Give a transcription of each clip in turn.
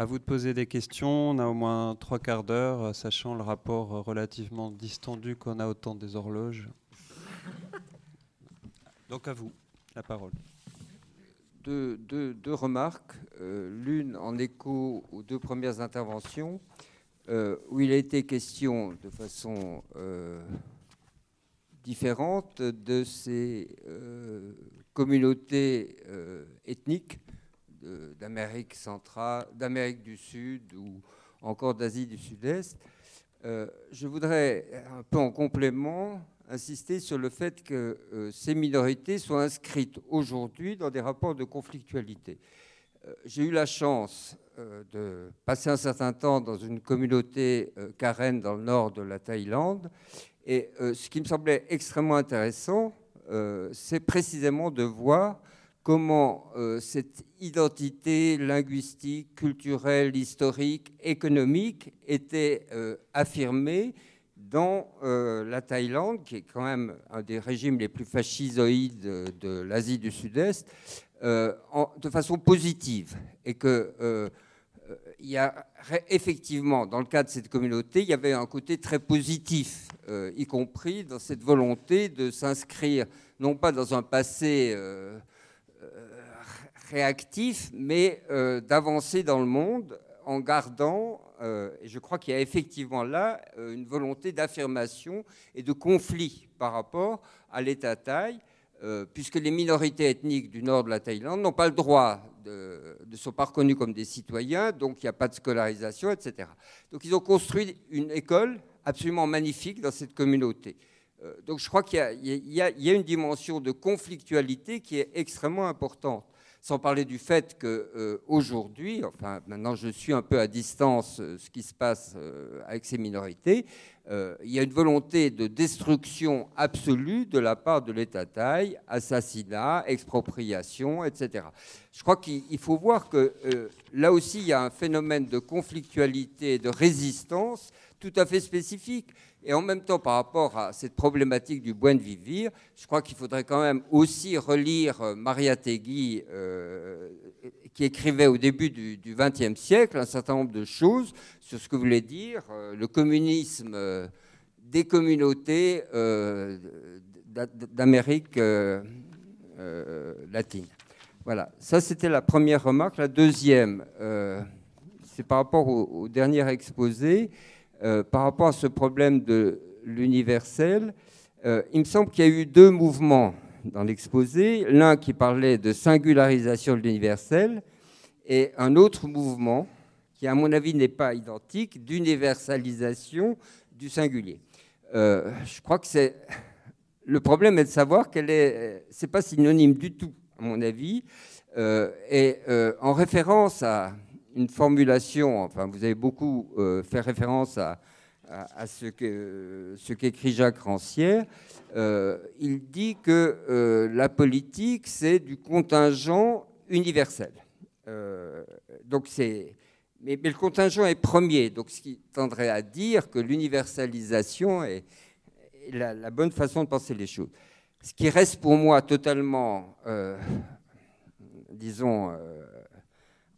À vous de poser des questions. On a au moins trois quarts d'heure, sachant le rapport relativement distendu qu'on a au temps des horloges. Donc à vous la parole. Deux, remarques, euh, l'une en écho aux deux premières interventions, euh, où il a été question de façon euh, différente de ces communautés ethniques d'Amérique centrale, d'Amérique du Sud ou encore d'Asie du Sud-Est. je voudrais, un peu en complément, insister sur le fait que euh, ces minorités soient inscrites aujourd'hui dans des rapports de conflictualité. Euh, j'ai eu la chance euh, de passer un certain temps dans une communauté karen dans le nord de la Thaïlande, et ce qui me semblait extrêmement intéressant, c'est précisément de voir comment cette identité linguistique, culturelle, historique, économique était affirmée dans euh, la Thaïlande, qui est quand même un des régimes les plus fascisoïdes de, l'Asie du Sud-Est, euh, de façon positive. Et que euh, y a effectivement, dans le cas de cette communauté, il y avait un côté très positif, y compris dans cette volonté de s'inscrire non pas dans un passé réactif, mais d'avancer dans le monde en gardant euh, et je crois qu'il y a effectivement là euh, une volonté d'affirmation et de conflit par rapport à l'État thaï, euh, puisque les minorités ethniques du nord de la Thaïlande n'ont pas le droit de, ne sont pas reconnus comme des citoyens, donc il n'y a pas de scolarisation, etc. Donc ils ont construit une école absolument magnifique dans cette communauté. donc je crois qu'il y, a une dimension de conflictualité qui est extrêmement importante sans parler du fait qu'aujourd'hui, euh, enfin maintenant je suis un peu à distance euh, ce qui se passe euh, avec ces minorités, il y a une volonté de destruction absolue de la part de l'État thaï, assassinat, expropriation, etc. Je crois qu'il faut voir que là aussi il y a un phénomène de conflictualité, de résistance tout à fait spécifique. Et en même temps, par rapport à cette problématique du buen vivir, je crois qu'il faudrait quand même aussi relire euh, Maria Tegui, euh, qui écrivait au début du XXe siècle un certain nombre de choses sur ce que voulait dire euh, le communisme des communautés d'Amérique latine. Voilà, ça c'était la première remarque. La deuxième, c'est par rapport au dernier exposé. Euh, par rapport à ce problème de l'universel, euh, il me semble qu'il y a eu deux mouvements dans l'exposé. L'un qui parlait de singularisation de l'universel et un autre mouvement qui, à mon avis, n'est pas identique, d'universalisation du singulier. Euh, je crois que c'est le problème est de savoir qu'elle est, c'est pas synonyme du tout, à mon avis, et en référence à une formulation, enfin vous avez beaucoup euh, fait référence à, ce qu'écrit Jacques Rancière, euh, il dit que euh, la politique, c'est du contingent universel. donc c'est, mais, le contingent est premier, donc ce qui tendrait à dire que l'universalisation est, la, bonne façon de penser les choses. Ce qui reste pour moi totalement, disons,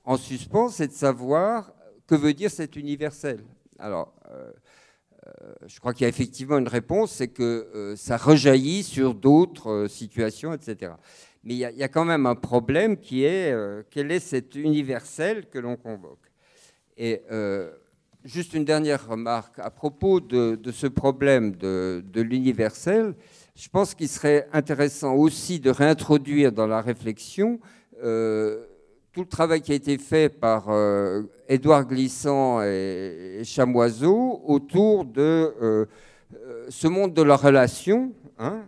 en suspens, c'est de savoir que veut dire cet universel. Alors, euh, euh, je crois qu'il y a effectivement une réponse, c'est que euh, ça rejaillit sur d'autres situations, etc. Mais il y, a, quand même un problème qui est quel est cet universel que l'on convoque? Et juste une dernière remarque à propos de, ce problème de, de l'universel. Je pense qu'il serait intéressant aussi de réintroduire dans la réflexion tout le travail qui a été fait par euh, Édouard Glissant et, Chamoiseau autour de euh, euh, ce monde de la relation hein,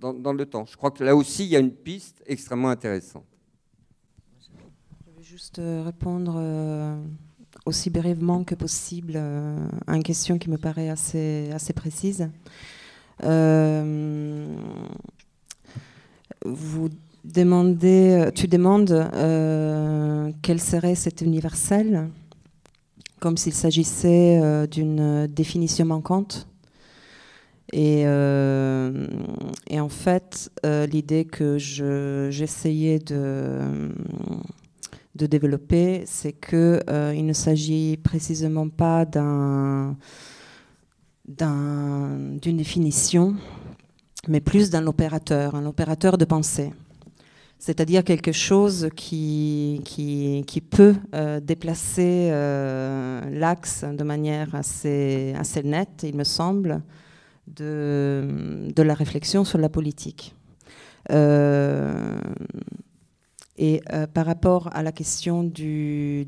dans, le temps. Je crois que là aussi, il y a une piste extrêmement intéressante. Je vais juste répondre aussi brièvement que possible à une question qui me paraît assez, assez précise. vous euh, tu demandes euh, quel serait cet universel, comme s'il s'agissait euh, d'une définition manquante. Et, en fait, l'idée que j'essayais de, développer, c'est qu'il il ne s'agit précisément pas d'un, d'une définition, mais plus d'un opérateur, un opérateur de pensée. C'est-à-dire quelque chose qui, peut euh, déplacer euh, l'axe de manière assez, assez nette, il me semble, de, la réflexion sur la politique. Et euh, par rapport à la question de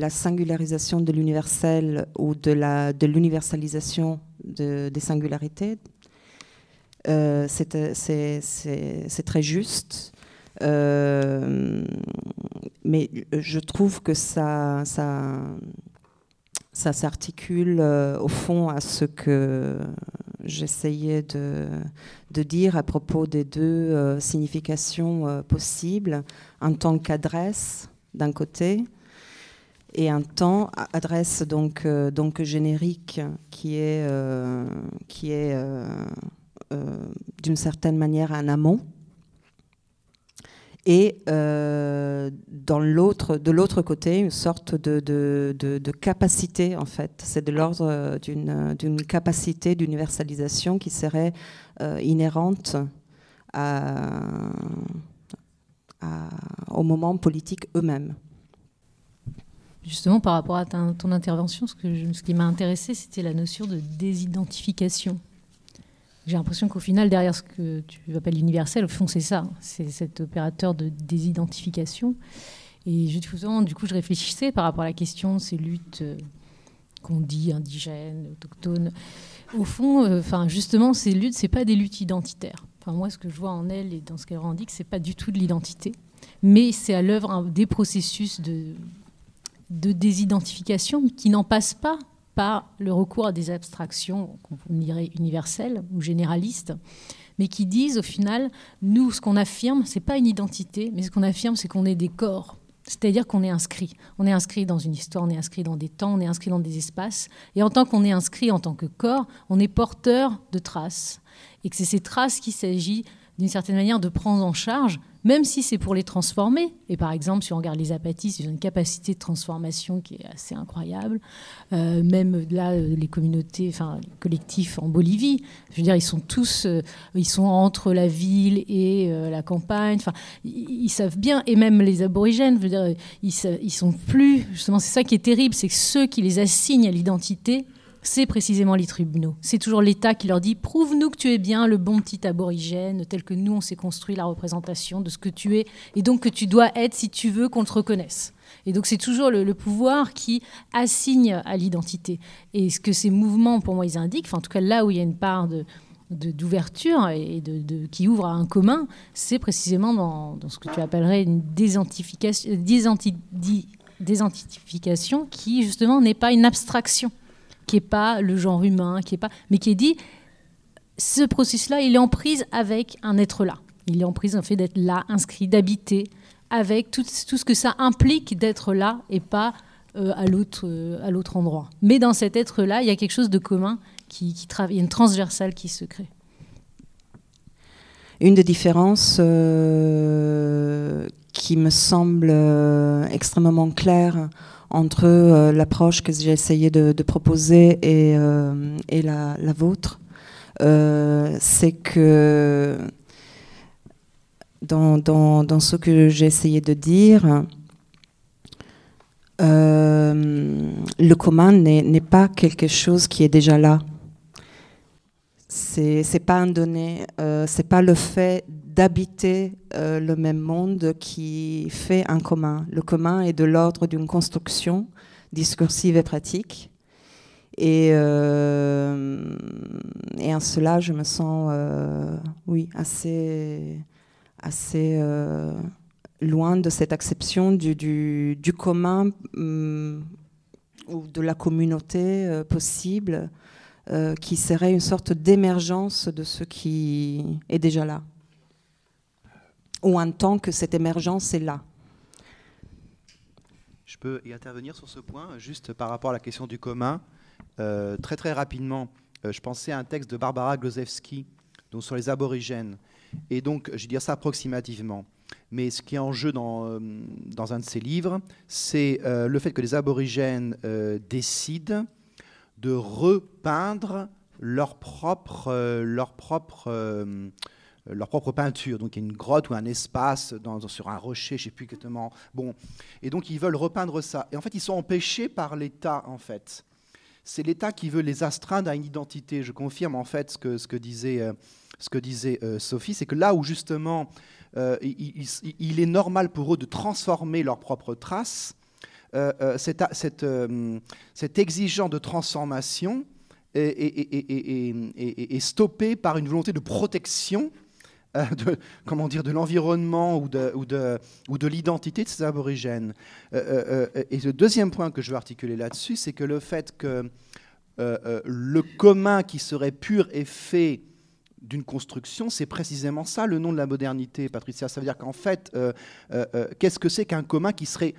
la singularisation de l'universel ou de l'universalisation de des singularités, c'est très juste. Euh, mais je trouve que ça, ça, ça s'articule au fond à ce que j'essayais de, de, dire à propos des deux euh, significations euh, possibles, en tant qu'adresse d'un côté et un temps adresse donc, euh, donc générique qui est, qui est d'une certaine manière un amont et euh, dans l'autre, de l'autre côté, une sorte de, de, de, capacité, en fait. C'est de l'ordre d'une, d'une capacité d'universalisation qui serait euh, inhérente à, à, aux moments politiques eux-mêmes. Justement, par rapport à ton intervention, ce, ce qui m'a intéressé, c'était la notion de désidentification j'ai l'impression qu'au final, derrière ce que tu appelles l'universel, au fond, c'est ça. C'est cet opérateur de désidentification. Et justement, du coup, je réfléchissais par rapport à la question de ces luttes euh, qu'on dit indigènes, autochtones. Au fond, euh, justement, ces luttes, c'est pas des luttes identitaires. Enfin, moi, ce que je vois en elle et dans ce qu'elle revendique, c'est pas du tout de l'identité, mais c'est à l'œuvre des processus de, de désidentification qui n'en passent pas le recours à des abstractions qu'on dirait universelles ou généralistes, mais qui disent au final, nous, ce qu'on affirme, c'est pas une identité, mais ce qu'on affirme, c'est qu'on est des corps. C'est-à-dire qu'on est inscrit. On est inscrit dans une histoire, on est inscrit dans des temps, on est inscrit dans des espaces. Et en tant qu'on est inscrit en tant que corps, on est porteur de traces. Et que c'est ces traces qu'il s'agit d'une certaine manière de prendre en charge même si c'est pour les transformer. Et par exemple, si on regarde les apatistes, ils ont une capacité de transformation qui est assez incroyable. Euh, même là, les communautés, enfin les collectifs en Bolivie, je veux dire, ils sont tous, euh, ils sont entre la ville et euh, la campagne. Enfin, ils, savent bien, et même les aborigènes, je veux dire, ils, ils sont plus. Justement, c'est ça qui est terrible, c'est que ceux qui les assignent à l'identité c'est précisément les tribunaux. C'est toujours l'État qui leur dit prouve-nous que tu es bien le bon petit aborigène, tel que nous on s'est construit la représentation de ce que tu es, et donc que tu dois être si tu veux qu'on te reconnaisse. Et donc c'est toujours le, pouvoir qui assigne à l'identité. Et ce que ces mouvements, pour moi, ils indiquent, en tout cas là où il y a une part de, d'ouverture et de, qui ouvre à un commun, c'est précisément dans, ce que tu appellerais une désidentification, désidentification qui justement n'est pas une abstraction qui n'est pas le genre humain, qui est pas, mais qui est dit, ce processus-là, il est en prise avec un être là. Il est en prise en fait d'être là, inscrit, d'habiter, avec tout, ce que ça implique d'être là et pas euh, à l'autre euh, à l'autre endroit. Mais dans cet être-là, il y a quelque chose de commun qui, travaille, il y a une transversale qui se crée. Une des différences euh, qui me semble extrêmement claire entre euh, l'approche que j'ai essayé de, proposer et, euh, la, vôtre, euh, c'est que dans, dans, dans, ce que j'ai essayé de dire, le commun n'est pas quelque chose qui est déjà là. C'est pas un donné, c'est pas le fait d'habiter euh, le même monde qui fait un commun. Le commun est de l'ordre d'une construction discursive et pratique. Et, euh, en cela, je me sens, euh, oui, assez, assez loin de cette acception du, du, commun hum, ou de la communauté possible, qui serait une sorte d'émergence de ce qui est déjà là ou un temps que cette émergence est là. Je peux y intervenir sur ce point, juste par rapport à la question du commun. Euh, très très rapidement, euh, je pensais à un texte de Barbara Glozewski donc sur les aborigènes. Et donc, je vais dire ça approximativement. Mais ce qui est en jeu dans, dans un de ses livres, c'est le fait que les aborigènes décident de repeindre leur propre, leur propre euh, leur propre peinture. Donc il y a une grotte ou un espace sur un rocher, je ne sais plus exactement. Bon, et donc ils veulent repeindre ça. Et en fait, ils sont empêchés par l'État, en fait. C'est l'État qui veut les astreindre à une identité. Je confirme en fait ce que, ce que disait, euh, ce que disait euh, Sophie, c'est que là où justement il, est normal pour eux de transformer leurs propres traces, cette, cette, cette exigence de transformation est, est, stoppée par une volonté de protection euh, de, comment dire, de l'environnement ou de, ou de, ou de l'identité de ces aborigènes. Euh, euh, et le deuxième point que je veux articuler là-dessus, c'est que le fait que le commun qui serait pur et fait d'une construction, c'est précisément ça le nom de la modernité, Patricia. Ça veut dire qu'en fait, qu'est-ce que c'est qu'un commun qui, serait,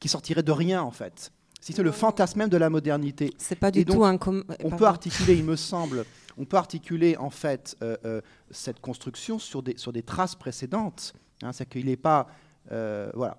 qui sortirait de rien, en fait? Si c'est le fantasme même de la modernité. C'est pas du tout un commun. On peut articuler, il me semble, on peut articuler en fait euh, euh, cette construction sur des, sur des traces précédentes. Hein, c'est qu'il n'est pas. Euh, voilà.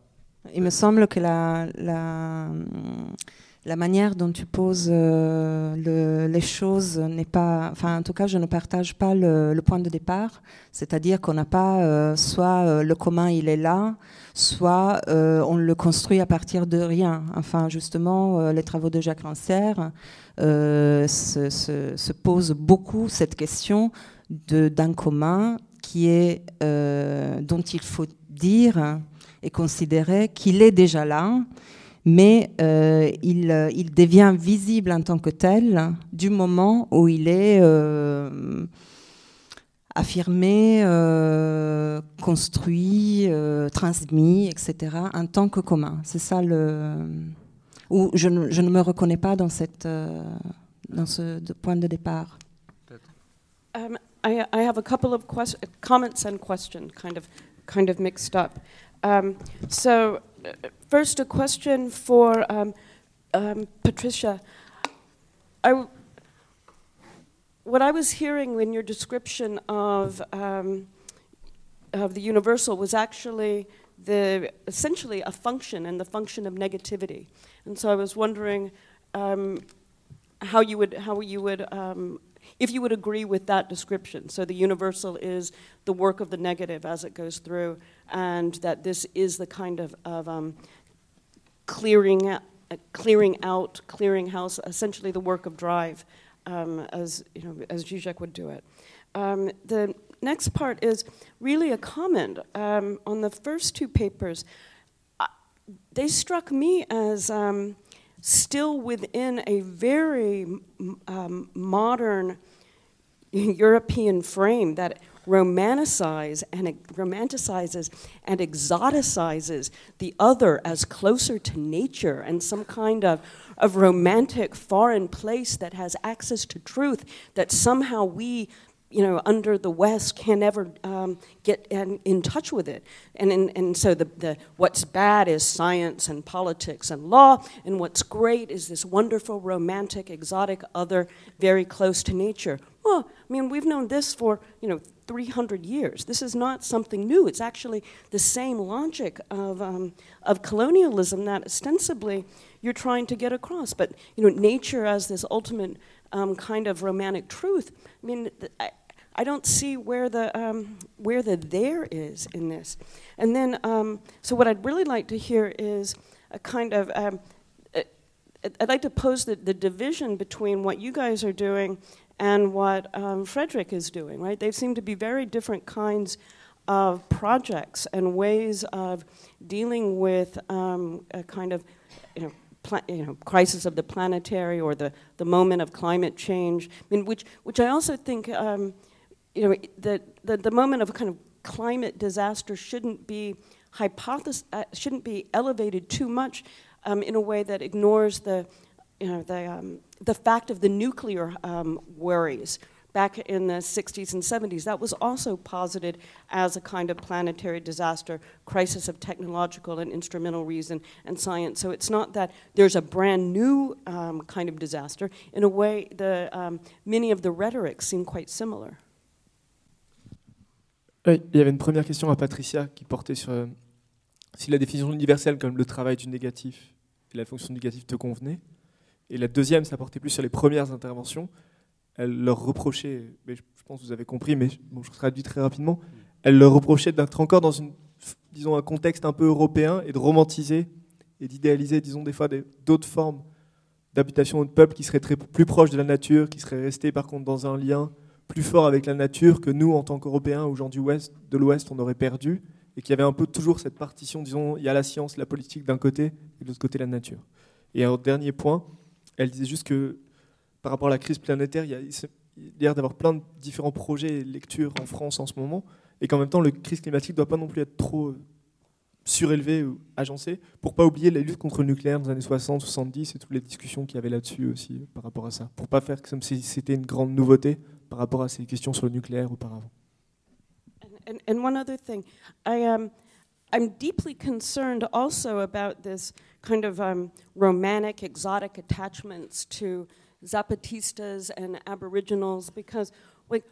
Il me semble que la, la, manière dont tu poses les choses n'est pas. Enfin, en tout cas, je ne partage pas le, point de départ. C'est-à-dire qu'on n'a pas soit le commun, il est là, soit on le construit à partir de rien. Enfin, justement, les travaux de Jacques Rancière euh, se, se, pose beaucoup cette question d'un commun qui est, euh, dont il faut dire et considérer qu'il est déjà là, mais euh, il, devient visible en tant que tel du moment où il est affirmé, construit, transmis, etc., en tant que commun. C'est ça le où je je ne me reconnais pas dans, cette, euh, dans ce de point de départ. Um, I, I, have a couple of comments and questions, kind of, kind of mixed up. Um, so, uh, first, a question for um, um Patricia. I, what I was hearing in your description of um, of the universal was actually the essentially a function and the function of negativity. And so I was wondering um, how you would, how you would um, if you would agree with that description. So the universal is the work of the negative as it goes through, and that this is the kind of, of um, clearing, uh, clearing out, clearing house, essentially the work of drive, um, as, you know, as Zizek would do it. Um, the next part is really a comment um, on the first two papers. They struck me as um, still within a very um, modern European frame that romanticize and romanticizes and exoticizes the other as closer to nature and some kind of, of romantic foreign place that has access to truth that somehow we you know, under the West can never um, get in, in, touch with it. And, in, and so the, the, what's bad is science and politics and law, and what's great is this wonderful, romantic, exotic other very close to nature. Well, I mean, we've known this for, you know, 300 years. This is not something new. It's actually the same logic of, um, of colonialism that ostensibly you're trying to get across. But, you know, nature as this ultimate um, kind of romantic truth, I mean, I, I don't see where the um, where the there is in this. And then, um, so what I'd really like to hear is a kind of um, I'd like to pose the, the division between what you guys are doing and what um, Frederick is doing. Right? They seem to be very different kinds of projects and ways of dealing with um, a kind of you know Pla- you know, crisis of the planetary or the, the moment of climate change, I mean, which, which I also think um, you know, the, the, the moment of kind of climate disaster shouldn't be hypothesis, uh, shouldn't be elevated too much um, in a way that ignores the, you know, the, um, the fact of the nuclear um, worries back in the 60s and 70s. That was also posited as a kind of planetary disaster, crisis of technological and instrumental reason and science. So it's not that there's a brand new um, kind of disaster. In a way, the, um, many of the rhetorics seem quite similar. Il y avait une première question à Patricia qui portait sur euh, si la définition universelle comme le travail du négatif et la fonction négative te convenait. Et la deuxième, ça portait plus sur les premières interventions. Elle leur reprochait, je pense que vous avez compris, mais bon, je traduis très rapidement, elle leur reprochait d'être encore dans une, disons, un contexte un peu européen et de romantiser et d'idéaliser, disons, des fois d'autres formes d'habitation de peuple qui seraient très, plus proches de la nature, qui seraient restés par contre dans un lien plus fort avec la nature que nous, en tant qu'Européens ou gens Ouest, de l'Ouest, on aurait perdu, et qu'il y avait un peu toujours cette partition, disons, il y a la science, la politique d'un côté, et de l'autre côté la nature. Et un dernier point, elle disait juste que par rapport à la crise planétaire, il y a, l'air d'avoir plein de différents projets et lectures en France en ce moment, et qu'en même temps, la crise climatique ne doit pas non plus être trop euh, surélevée ou agencée, pour pas oublier la lutte contre le nucléaire les années 60, 70 et toutes les discussions qu'il y avait là-dessus aussi euh, par rapport à ça, pour pas faire comme si c'était une grande nouveauté par rapport à ces questions sur le nucléaire auparavant. And, and, and one other thing, I um, I'm deeply concerned also about this kind of um, romantic, exotic attachments to Zapatistas and Aboriginals because, like,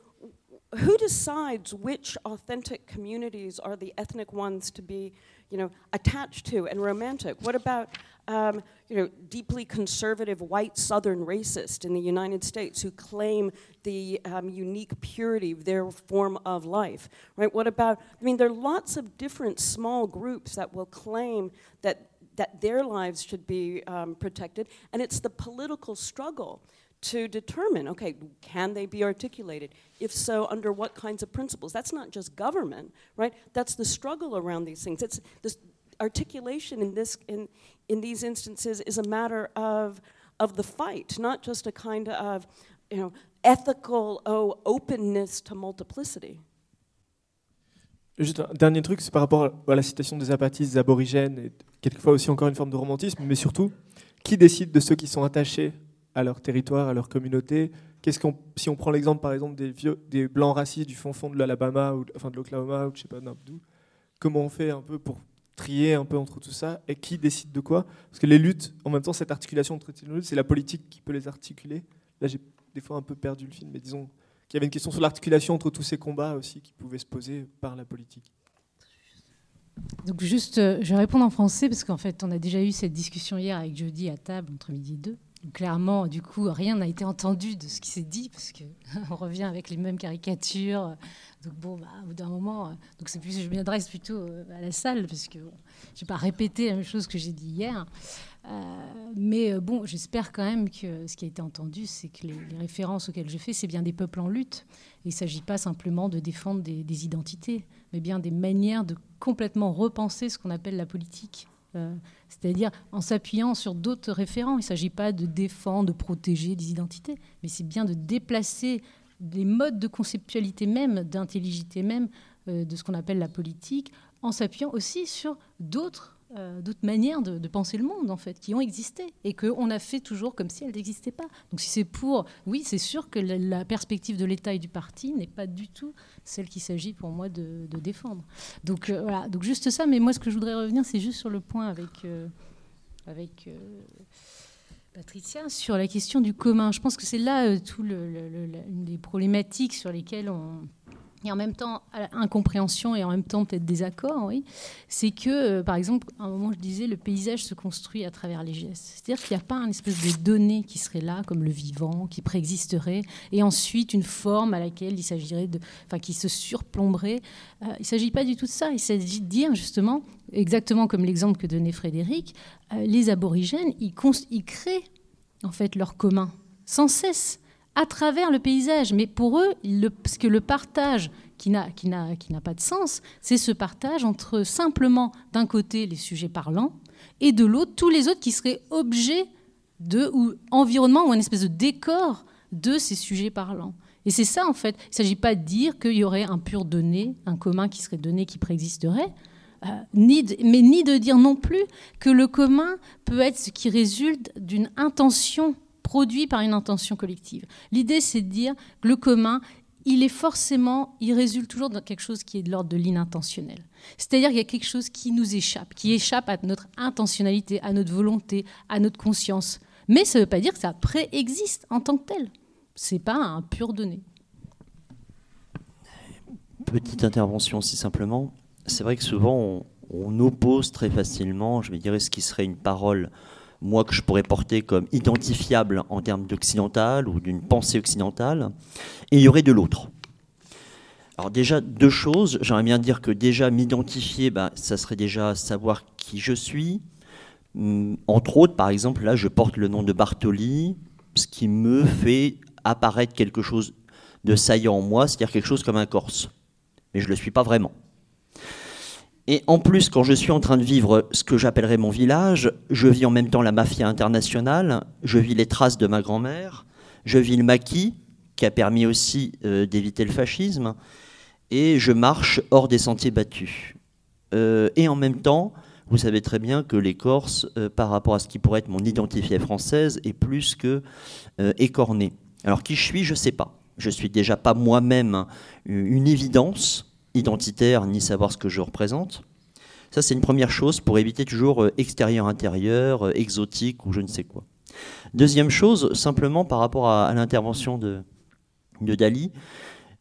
who decides which authentic communities are the ethnic ones to be, you know, attached to and romantic? What about, um, you know, deeply conservative white Southern racist in the United States who claim the um, unique purity of their form of life, right? What about, I mean, there are lots of different small groups that will claim that that their lives should be um, protected, and it's the political struggle to determine okay, can they be articulated? If so, under what kinds of principles? That's not just government, right? That's the struggle around these things. It's this articulation in, this, in, in these instances is a matter of, of the fight, not just a kind of you know, ethical oh, openness to multiplicity. Juste un dernier truc, c'est par rapport à la citation des apatistes, des aborigènes, et quelquefois aussi encore une forme de romantisme, mais surtout, qui décide de ceux qui sont attachés à leur territoire, à leur communauté? Qu'est-ce qu'on, si on prend l'exemple par exemple des, vieux, des blancs racistes du fond fond de l'Alabama ou enfin de l'Oklahoma ou je sais pas d'où, comment on fait un peu pour trier un peu entre tout ça et qui décide de quoi? Parce que les luttes, en même temps, cette articulation entre luttes, c'est la politique qui peut les articuler. Là, j'ai des fois un peu perdu le film, mais disons qu'il y avait une question sur l'articulation entre tous ces combats aussi qui pouvaient se poser par la politique. Donc juste, euh, je vais répondre en français parce qu'en fait, on a déjà eu cette discussion hier avec Jody à table entre midi et deux. Clairement, du coup, rien n'a été entendu de ce qui s'est dit, parce qu'on revient avec les mêmes caricatures. Donc bon, bah, au bout d'un moment, euh, donc plus, je m'adresse plutôt euh, à la salle, parce que je n'ai pas répété la même chose que j'ai dit hier. Euh, mais bon, j'espère quand même que ce qui a été entendu, c'est que les, références auxquelles je fais, c'est bien des peuples en lutte. il ne s'agit pas simplement de défendre des, identités, mais bien des manières de complètement repenser ce qu'on appelle la politique. Euh, c'est-à-dire en s'appuyant sur d'autres référents. Il ne s'agit pas de défendre, de protéger des identités, mais c'est bien de déplacer les modes de conceptualité même, d'intelligité même euh, de ce qu'on appelle la politique, en s'appuyant aussi sur d'autres euh, d'autres manières de, penser le monde, en fait, qui ont existé et qu'on a fait toujours comme si elles n'existaient pas. Donc, si c'est pour. Oui, c'est sûr que la, perspective de l'État et du parti n'est pas du tout celle qu'il s'agit pour moi de, défendre. Donc, euh, voilà. Donc, juste ça. Mais moi, ce que je voudrais revenir, c'est juste sur le point avec. Euh, avec Patricia, sur la question du commun. Je pense que c'est là tout le, une des problématiques sur lesquelles on et en même temps incompréhension et en même temps peut-être désaccord, oui, c'est que, euh, par exemple, à un moment je disais, le paysage se construit à travers les gestes. C'est-à-dire qu'il n'y a pas une espèce de donnée qui serait là, comme le vivant, qui préexisterait, et ensuite une forme à laquelle il s'agirait de, enfin, qui se surplomberait. Euh, il ne s'agit pas du tout de ça. Il s'agit de dire justement, exactement comme l'exemple que donnait Frédéric, euh, les aborigènes, ils, ils créent en fait leur commun sans cesse à travers le paysage. Mais pour eux, le, parce que le partage qui n'a, pas de sens, c'est ce partage entre simplement d'un côté les sujets parlants et de l'autre tous les autres qui seraient objets de ou environnement ou un espèce de décor de ces sujets parlants. Et c'est ça en fait. Il ne s'agit pas de dire qu'il y aurait un pur donné, un commun qui serait donné, qui préexisterait. Euh, mais ni de dire non plus que le commun peut être ce qui résulte d'une intention produit par une intention collective. L'idée, c'est de dire que le commun, il est forcément, il résulte toujours de quelque chose qui est de l'ordre de l'inintentionnel. C'est-à-dire qu'il y a quelque chose qui nous échappe, qui échappe à notre intentionnalité, à notre volonté, à notre conscience. Mais ça ne veut pas dire que ça préexiste en tant que tel. C'est pas un pur donné. petite intervention aussi simplement. C'est vrai que souvent on, oppose très facilement, je vais dire, ce qui serait une parole, moi que je pourrais porter comme identifiable en termes d'occidental ou d'une pensée occidentale, et il y aurait de l'autre. Alors déjà, deux choses. J'aimerais bien dire que déjà m'identifier, bah, ça serait déjà savoir qui je suis. Hum, entre autres, par exemple, là, je porte le nom de Bartoli, ce qui me fait apparaître quelque chose de saillant en moi, c'est-à-dire quelque chose comme un Corse. Mais je ne le suis pas vraiment. Et en plus, quand je suis en train de vivre ce que j'appellerais mon village, je vis en même temps la mafia internationale, je vis les traces de ma grand-mère, je vis le maquis, qui a permis aussi euh, d'éviter le fascisme, et je marche hors des sentiers battus. Euh, et en même temps, vous savez très bien que les Corses, euh, par rapport à ce qui pourrait être mon identité française, est plus que écorné. Alors qui je suis, je ne sais pas je suis déjà pas moi-même une évidence identitaire ni savoir ce que je représente. Ça, c'est une première chose pour éviter toujours euh, extérieur-intérieur, euh, exotique ou je ne sais quoi. Deuxième chose, simplement par rapport à, l'intervention de, Dali,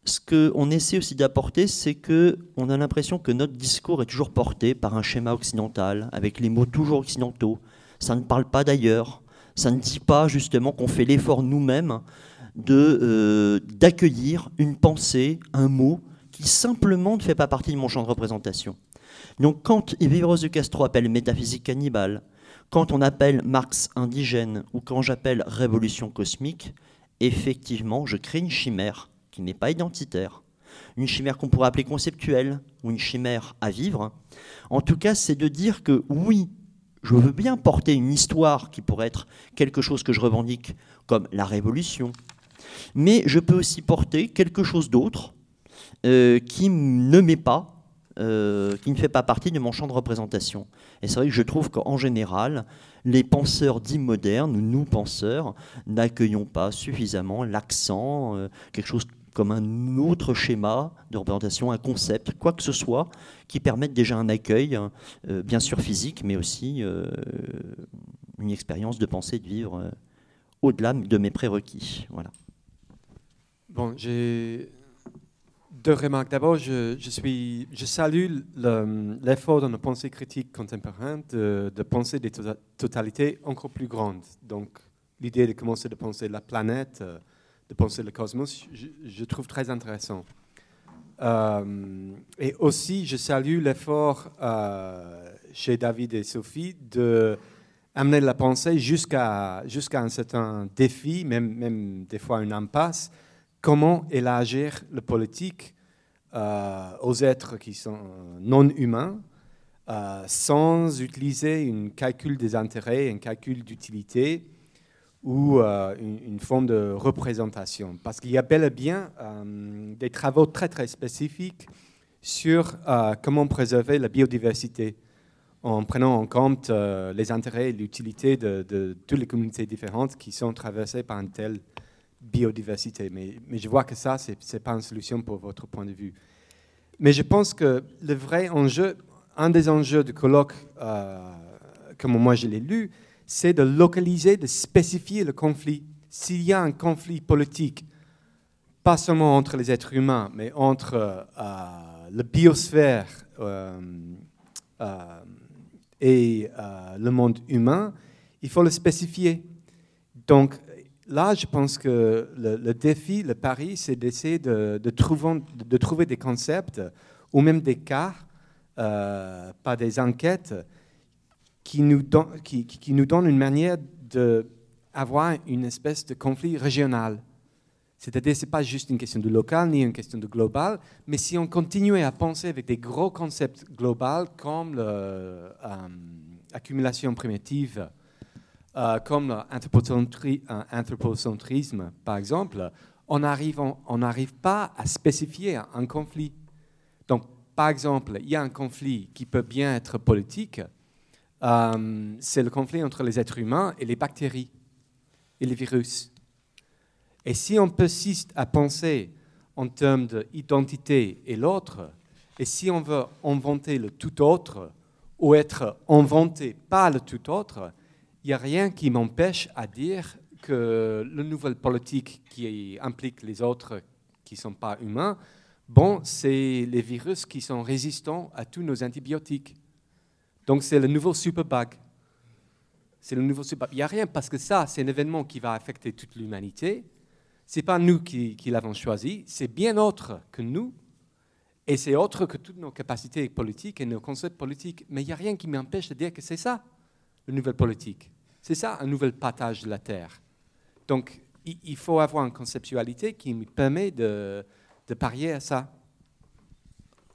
ce qu'on essaie aussi d'apporter, c'est que on a l'impression que notre discours est toujours porté par un schéma occidental, avec les mots toujours occidentaux. Ça ne parle pas d'ailleurs. Ça ne dit pas justement qu'on fait l'effort nous-mêmes euh, d'accueillir une pensée, un mot qui simplement ne fait pas partie de mon champ de représentation. Donc quand Vivros de Castro appelle métaphysique cannibale, quand on appelle Marx indigène ou quand j'appelle révolution cosmique, effectivement, je crée une chimère qui n'est pas identitaire. Une chimère qu'on pourrait appeler conceptuelle ou une chimère à vivre. En tout cas, c'est de dire que oui, je veux bien porter une histoire qui pourrait être quelque chose que je revendique comme la révolution, mais je peux aussi porter quelque chose d'autre euh, qui ne m'est pas, euh, qui ne fait pas partie de mon champ de représentation. Et c'est vrai que je trouve qu'en général, les penseurs dits modernes, nous penseurs, n'accueillons pas suffisamment l'accent, euh, quelque chose comme un autre schéma de représentation, un concept, quoi que ce soit, qui permette déjà un accueil, bien sûr physique, mais aussi une expérience de pensée, de vivre au-delà de mes prérequis. Voilà. Bon, j'ai deux remarques. D'abord, je, suis, je salue l'effort dans la pensée critique contemporaine de, penser des tota-, totalités encore plus grandes. Donc, l'idée de commencer de penser la planète, de penser le cosmos, je, trouve très intéressant. Euh, et aussi, je salue l'effort euh, chez David et Sophie de amener la pensée jusqu'à jusqu'à un certain défi, même, même des fois une impasse, comment élargir le politique euh, aux êtres qui sont non humains euh, sans utiliser un calcul des intérêts, un calcul d'utilité ou euh, une, forme de représentation? Parce qu'il y a bel et bien des travaux très très spécifiques sur comment préserver la biodiversité en prenant en compte les intérêts et l'utilité de, toutes les communautés différentes qui sont traversées par un tel biodiversité. Mais, je vois que ça, ce n'est pas une solution pour votre point de vue. Mais je pense que le vrai enjeu, un des enjeux du colloque, euh, comme moi je l'ai lu, c'est de localiser, de spécifier le conflit. S'il y a un conflit politique, pas seulement entre les êtres humains, mais entre euh, la biosphère euh, et le monde humain, il faut le spécifier. Donc, là, je pense que le, défi, le pari, c'est d'essayer de, trouver, des concepts ou même des cas, euh, pas des enquêtes, qui nous, donnent une manière d'avoir une espèce de conflit régional. C'est-à-dire, ce n'est pas juste une question de local ni une question de global, mais si on continuait à penser avec des gros concepts globaux comme l'accumulation euh, primitive, euh, comme l'anthropocentrisme, par exemple, on n'arrive pas à spécifier un conflit. Donc, par exemple, il y a un conflit qui peut bien être politique, euh, c'est le conflit entre les êtres humains et les bactéries et les virus. Et si on persiste à penser en termes d'identité et l'autre, et si on veut inventer le tout autre ou être inventé par le tout autre, il n'y a rien qui m'empêche à dire que la nouvelle politique qui implique les autres qui ne sont pas humains Bon, c'est les virus qui sont résistants à tous nos antibiotiques. Donc c'est le nouveau superbug. C'est le nouveau superbug. Il n'y a rien parce que ça, c'est un événement qui va affecter toute l'humanité. Ce n'est pas nous qui, qui l'avons choisi, c'est bien autre que nous. Et c'est autre que toutes nos capacités politiques et nos concepts politiques. Mais il n'y a rien qui m'empêche de dire que c'est ça, la nouvelle politique. C'est ça, un nouvel partage de la Terre. Donc, il faut avoir une conceptualité qui me permet de, de parier à ça.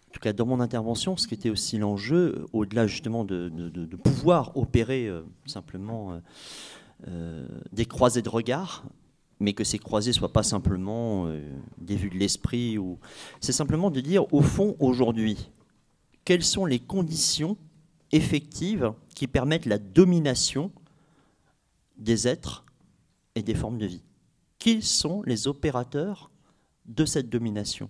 En tout cas, dans mon intervention, ce qui était aussi l'enjeu, au-delà justement de, de, pouvoir opérer euh, simplement euh, euh, des croisées de regard, mais que ces croisées ne soient pas simplement des vues de l'esprit, ou... c'est simplement de dire, au fond, aujourd'hui, quelles sont les conditions effectives qui permettent la domination des êtres et des formes de vie Qui sont les opérateurs de cette domination?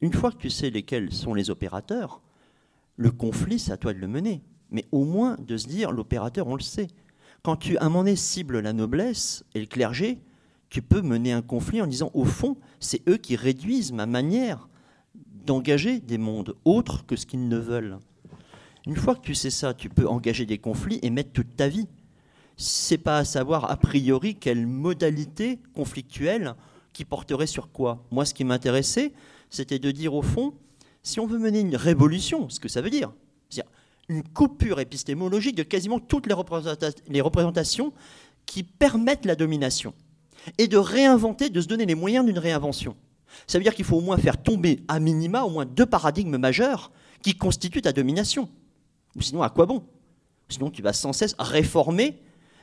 Une fois que tu sais lesquels sont les opérateurs, le conflit, c'est à toi de le mener. Mais au moins de se dire, l'opérateur, on le sait. Quand tu, à un moment donné, cibles la noblesse et le clergé, tu peux mener un conflit en disant, au fond, c'est eux qui réduisent ma manière d'engager des mondes autres que ce qu'ils ne veulent. Une fois que tu sais ça, tu peux engager des conflits et mettre toute ta vie. C'est pas à savoir a priori quelle modalité conflictuelle qui porterait sur quoi Moi, ce qui m'intéressait, c'était de dire au fond, si on veut mener une révolution, ce que ça veut dire, c'est-à-dire une coupure épistémologique de quasiment toutes les, représentations qui permettent la domination, et de réinventer, de se donner les moyens d'une réinvention. Ça veut dire qu'il faut au moins faire tomber à minima au moins deux paradigmes majeurs qui constituent ta domination. Ou sinon, à quoi bon? Sinon, tu vas sans cesse réformer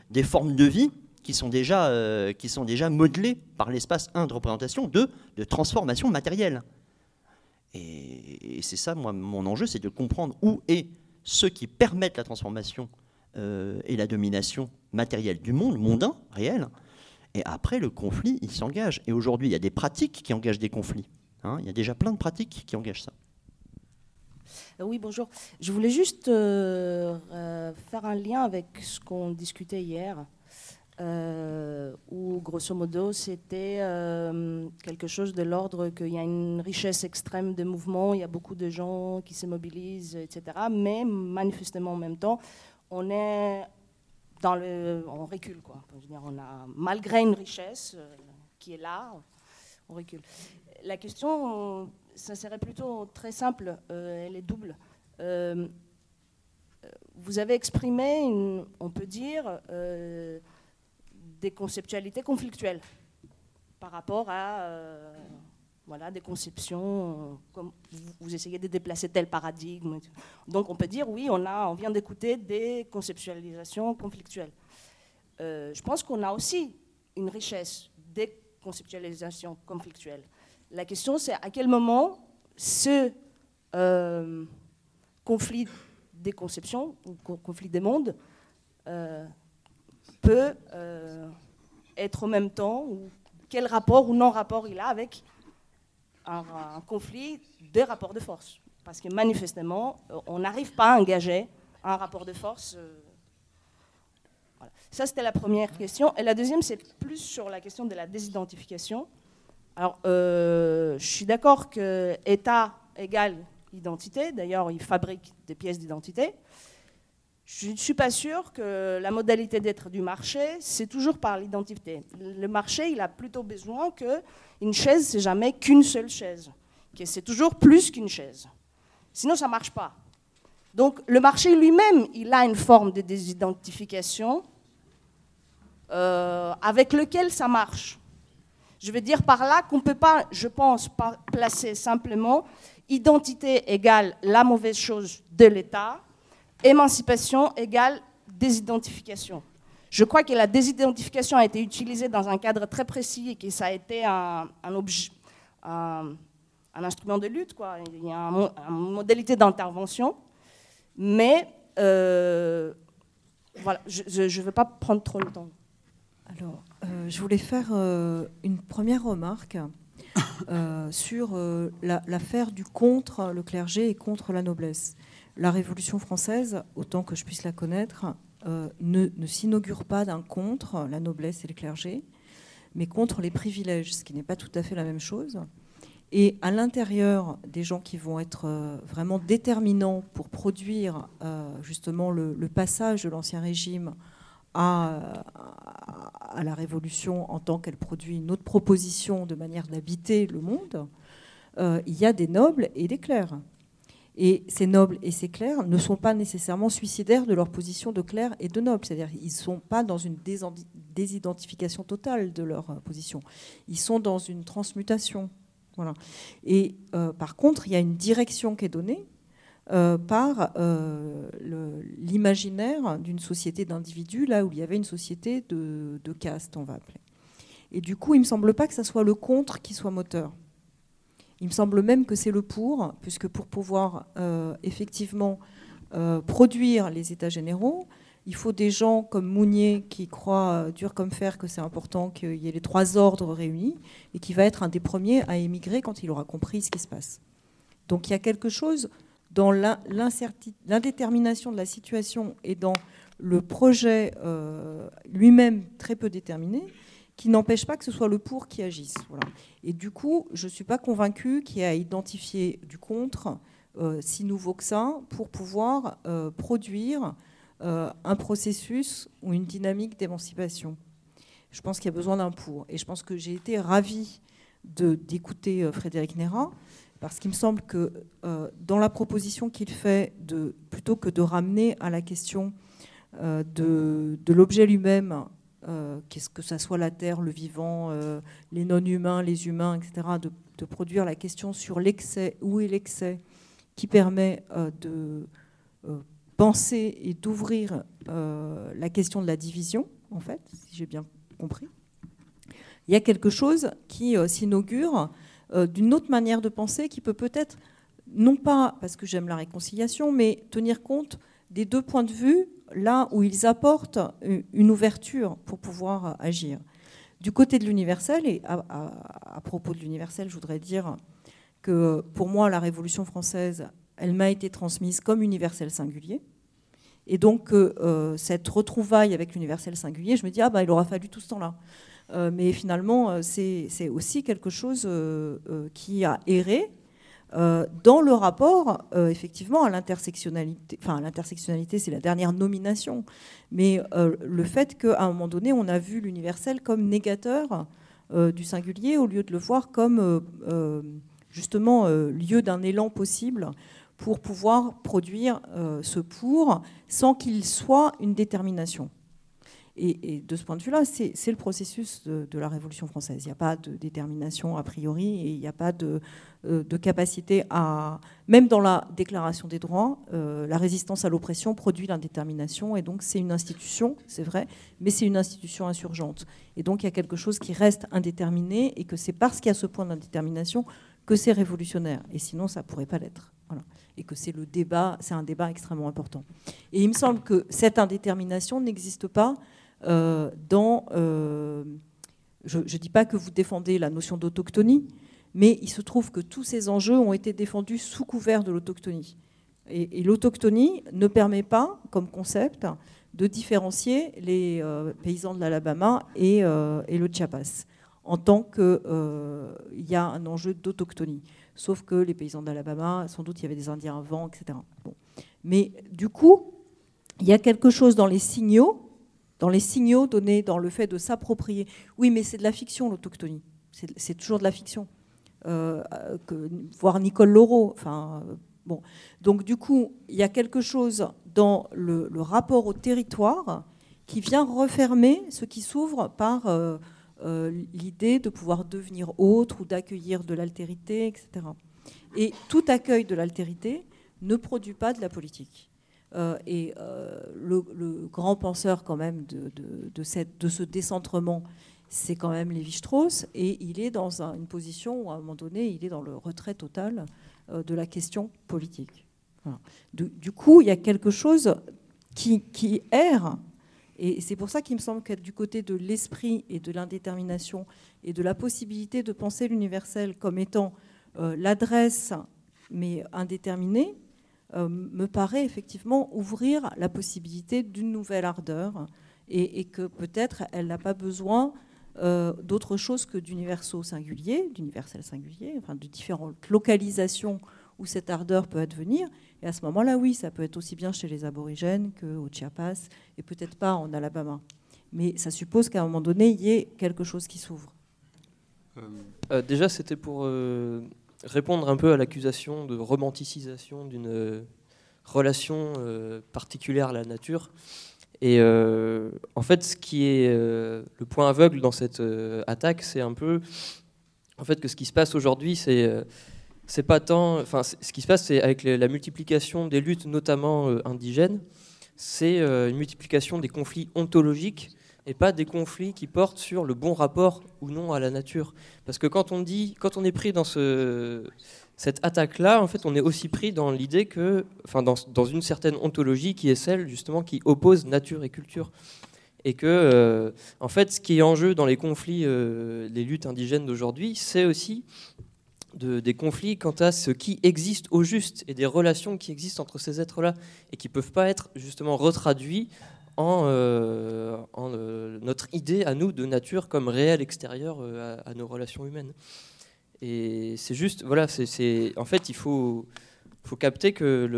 des formes de vie qui sont déjà, euh, qui sont déjà modelés par l'espace 1 de représentation, 2 de transformation matérielle. Et, c'est ça, moi, mon enjeu, c'est de comprendre où est ce qui permettent la transformation euh, et la domination matérielle du monde, mondain, réel. Et après, le conflit, il s'engage. Et aujourd'hui, il y a des pratiques qui engagent des conflits. Hein. il y a déjà plein de pratiques qui engagent ça. Euh, oui, bonjour. Je voulais juste faire un lien avec ce qu'on discutait hier euh, où grosso modo c'était euh, quelque chose de l'ordre qu'il y a une richesse extrême de mouvements, il y a beaucoup de gens qui se mobilisent, etc. Mais manifestement en même temps, on est dans le, on recule quoi. on a malgré une richesse euh, qui est là, on recule. La question, ça serait plutôt très simple, elle est double. vous avez exprimé, une, on peut dire des conceptualités conflictuelles par rapport à euh, voilà, des conceptions, euh, comme vous, essayez de déplacer tel paradigme. Donc on peut dire, oui, on, a, on vient d'écouter des conceptualisations conflictuelles. Euh, je pense qu'on a aussi une richesse des conceptualisations conflictuelles. La question, c'est à quel moment ce conflit des conceptions, ou conflit des mondes, peut euh, être en même temps, ou quel rapport ou non-rapport il a avec un, conflit de rapports de force? Parce que manifestement, euh, on n'arrive pas à engager un rapport de force. Euh, Ça, c'était la première question. Et la deuxième, c'est plus sur la question de la désidentification. Alors, je suis d'accord que État égale identité. D'ailleurs, il fabrique des pièces d'identité. Je ne suis pas sûre que la modalité d'être du marché, c'est toujours par l'identité. Le marché, il a plutôt besoin qu'une chaise, c'est jamais qu'une seule chaise, que c'est toujours plus qu'une chaise. Sinon, ça ne marche pas. Donc, le marché lui-même, il a une forme de désidentification euh, avec lequel ça marche. Je veux dire par là qu'on ne peut pas, je pense, placer simplement identité égale la mauvaise chose de l'État émancipation égale désidentification. Je crois que la désidentification a été utilisée dans un cadre très précis et que ça a été un, objet, un, instrument de lutte. Quoi. Il y a une modalité d'intervention. Mais euh, voilà, je ne veux pas prendre trop le temps. Alors, euh, je voulais faire euh, une première remarque sur l'affaire du contre le clergé et contre la noblesse la Révolution française, autant que je puisse la connaître, euh, ne, s'inaugure pas d'un contre la noblesse et le clergé, mais contre les privilèges, ce qui n'est pas tout à fait la même chose. Et à l'intérieur des gens qui vont être euh, vraiment déterminants pour produire euh, justement le, passage de l'Ancien Régime à, à, la Révolution en tant qu'elle produit une autre proposition de manière d'habiter le monde, euh, il y a des nobles et des clercs. Et ces nobles et ces clercs ne sont pas nécessairement suicidaires de leur position de clerc et de noble. C'est-à-dire qu'ils ne sont pas dans une désidentification totale de leur position. Ils sont dans une transmutation et euh, par contre, il y a une direction qui est donnée euh, par euh, l'imaginaire d'une société d'individus, là où il y avait une société de, de, caste, on va appeler. Et du coup, il ne me semble pas que ce soit le contre qui soit moteur. Il me semble même que c'est le pour, puisque pour pouvoir effectivement produire les États généraux, il faut des gens comme Mounier qui croient euh, dur comme fer que c'est important qu'il y ait les trois ordres réunis et qui va être un des premiers à émigrer quand il aura compris ce qui se passe. Donc il y a quelque chose dans l'indétermination de la situation et dans le projet euh, lui-même très peu déterminé qui n'empêche pas que ce soit le pour qui agisse. Et du coup, je ne suis pas convaincue qu'il y ait à identifier du contre euh, si nouveau que ça pour pouvoir produire euh, un processus ou une dynamique d'émancipation. Je pense qu'il y a besoin d'un pour. Et je pense que j'ai été ravie d'écouter Frédéric Néra, parce qu'il me semble que euh, dans la proposition qu'il fait, plutôt que de ramener à la question de, l'objet lui-même, qu'est-ce que ça soit la terre, le vivant, les non-humains, les humains, etc., de, produire la question sur l'excès, où est l'excès, qui permet de penser et d'ouvrir euh, la question de la division, en fait, si j'ai bien compris. Il y a quelque chose qui euh, s'inaugure euh, d'une autre manière de penser qui peut peut-être, non pas parce que j'aime la réconciliation, mais tenir compte des deux points de vue là où ils apportent une ouverture pour pouvoir agir. Du côté de l'universel, et à, propos de l'universel, je voudrais dire que pour moi, la Révolution française elle m'a été transmise comme universel singulier. Et donc, euh, euh, cette retrouvaille avec l'universel singulier, je me dis, ah bah, il aura fallu tout ce temps-là. Euh, mais finalement, c'est aussi quelque chose qui a erré dans le rapport, effectivement, à l'intersectionnalité. Enfin, l'intersectionnalité, c'est la dernière nomination. Mais le fait qu'à un moment donné, on a vu l'universel comme négateur du singulier au lieu de le voir comme justement lieu d'un élan possible pour pouvoir produire euh, ce pour sans qu'il soit une détermination. Et, de ce point de vue-là, c'est le processus de, la Révolution française. Il n'y a pas de détermination a priori et il n'y a pas de, euh, de, capacité à... Même dans la Déclaration des droits, euh, la résistance à l'oppression produit l'indétermination et donc c'est une institution, c'est vrai, mais c'est une institution insurgente. Et donc il y a quelque chose qui reste indéterminé et que c'est parce qu'il y a ce point d'indétermination que c'est révolutionnaire. Et sinon, ça ne pourrait pas l'être. Voilà et que c'est le débat, c'est un débat extrêmement important. Et il me semble que cette indétermination n'existe pas dans. Euh, je ne dis pas que vous défendez la notion d'autochtonie, mais il se trouve que tous ces enjeux ont été défendus sous couvert de l'autochtonie. Et, l'autochtonie ne permet pas, comme concept, de différencier les euh, paysans de l'Alabama et, et, le Chiapas, en tant qu'il y a un enjeu d'autochtonie sauf que les paysans d'Alabama, sans doute il y avait des Indiens avant, etc. Mais du coup, il y a quelque chose dans les signaux, dans les signaux donnés dans le fait de s'approprier. Oui, mais c'est de la fiction, l'autochtonie. C'est toujours de la fiction. Euh, que, voir Nicole Laureau. Enfin, bon. Donc du coup, il y a quelque chose dans le, rapport au territoire qui vient refermer ce qui s'ouvre par... Euh, euh, l'idée de pouvoir devenir autre ou d'accueillir de l'altérité, etc. Et tout accueil de l'altérité ne produit pas de la politique. Euh, et euh, le, grand penseur quand même de, ce décentrement, c'est quand même Lévi-Strauss, et il est dans une position où à un moment donné, il est dans le retrait total de la question politique. Du, coup, il y a quelque chose qui, erre. Et c'est pour ça qu'il me semble qu'être du côté de l'esprit et de l'indétermination et de la possibilité de penser l'universel comme étant euh, l'adresse, mais indéterminée, euh, me paraît effectivement ouvrir la possibilité d'une nouvelle ardeur et, que peut-être elle n'a pas besoin euh, d'autre chose que d'universaux singuliers, d'universels singuliers, enfin de différentes localisations où cette ardeur peut advenir. Et à ce moment-là, oui, ça peut être aussi bien chez les aborigènes qu'au Chiapas, et peut-être pas en Alabama. Mais ça suppose qu'à un moment donné, il y ait quelque chose qui s'ouvre. Euh, déjà, c'était pour euh, répondre un peu à l'accusation de romanticisation d'une euh, relation particulière à la nature. Et en fait, ce qui est le point aveugle dans cette attaque, c'est un peu en fait que ce qui se passe aujourd'hui, c'est c'est pas tant, enfin, ce qui se passe, c'est avec la multiplication des luttes, notamment indigènes, c'est une multiplication des conflits ontologiques et pas des conflits qui portent sur le bon rapport ou non à la nature. Parce que quand on dit, quand on est pris dans ce, cette attaque-là, en fait, on est aussi pris dans l'idée que, enfin, dans, une certaine ontologie qui est celle justement qui oppose nature et culture, et que, euh, en fait, ce qui est en jeu dans les conflits, euh, les luttes indigènes d'aujourd'hui, c'est aussi de, des conflits quant à ce qui existe au juste et des relations qui existent entre ces êtres-là et qui peuvent pas être justement retraduits euh, euh, notre idée à nous de nature comme réel extérieur euh, à, nos relations humaines. Et c'est juste, voilà, c'est, en fait, il faut, faut capter que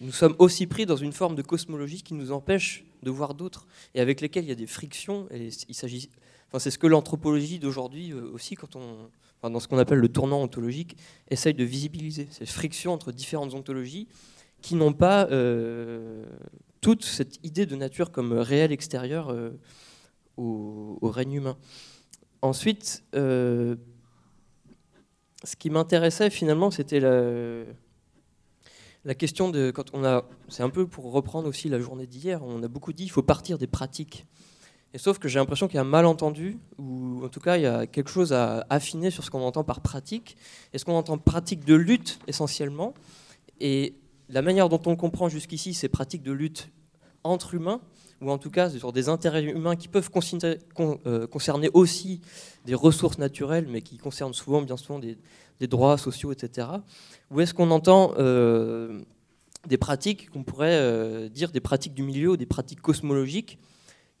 nous sommes aussi pris dans une forme de cosmologie qui nous empêche de voir d'autres et avec lesquels il y a des frictions. Et il s'agit, enfin, c'est ce que l'anthropologie d'aujourd'hui aussi, quand on, dans ce qu'on appelle le tournant ontologique, essaye de visibiliser ces frictions entre différentes ontologies qui n'ont pas toute cette idée de nature comme réel extérieur euh, au, règne humain. Ensuite, euh, ce qui m'intéressait finalement, c'était la, question de quand on a, c'est un peu pour reprendre aussi la journée d'hier, on a beaucoup dit il faut partir des pratiques. Et sauf que j'ai l'impression qu'il y a un malentendu, ou en tout cas il y a quelque chose à affiner sur ce qu'on entend par pratique. Est-ce qu'on entend pratique de lutte essentiellement Et la manière dont on comprend jusqu'ici ces pratiques de lutte entre humains, ou en tout cas sur des intérêts humains qui peuvent euh, concerner aussi des ressources naturelles, mais qui concernent souvent, bien souvent, des, droits sociaux, etc. Ou est-ce qu'on entend euh, des pratiques qu'on pourrait euh, dire des pratiques du milieu des pratiques cosmologiques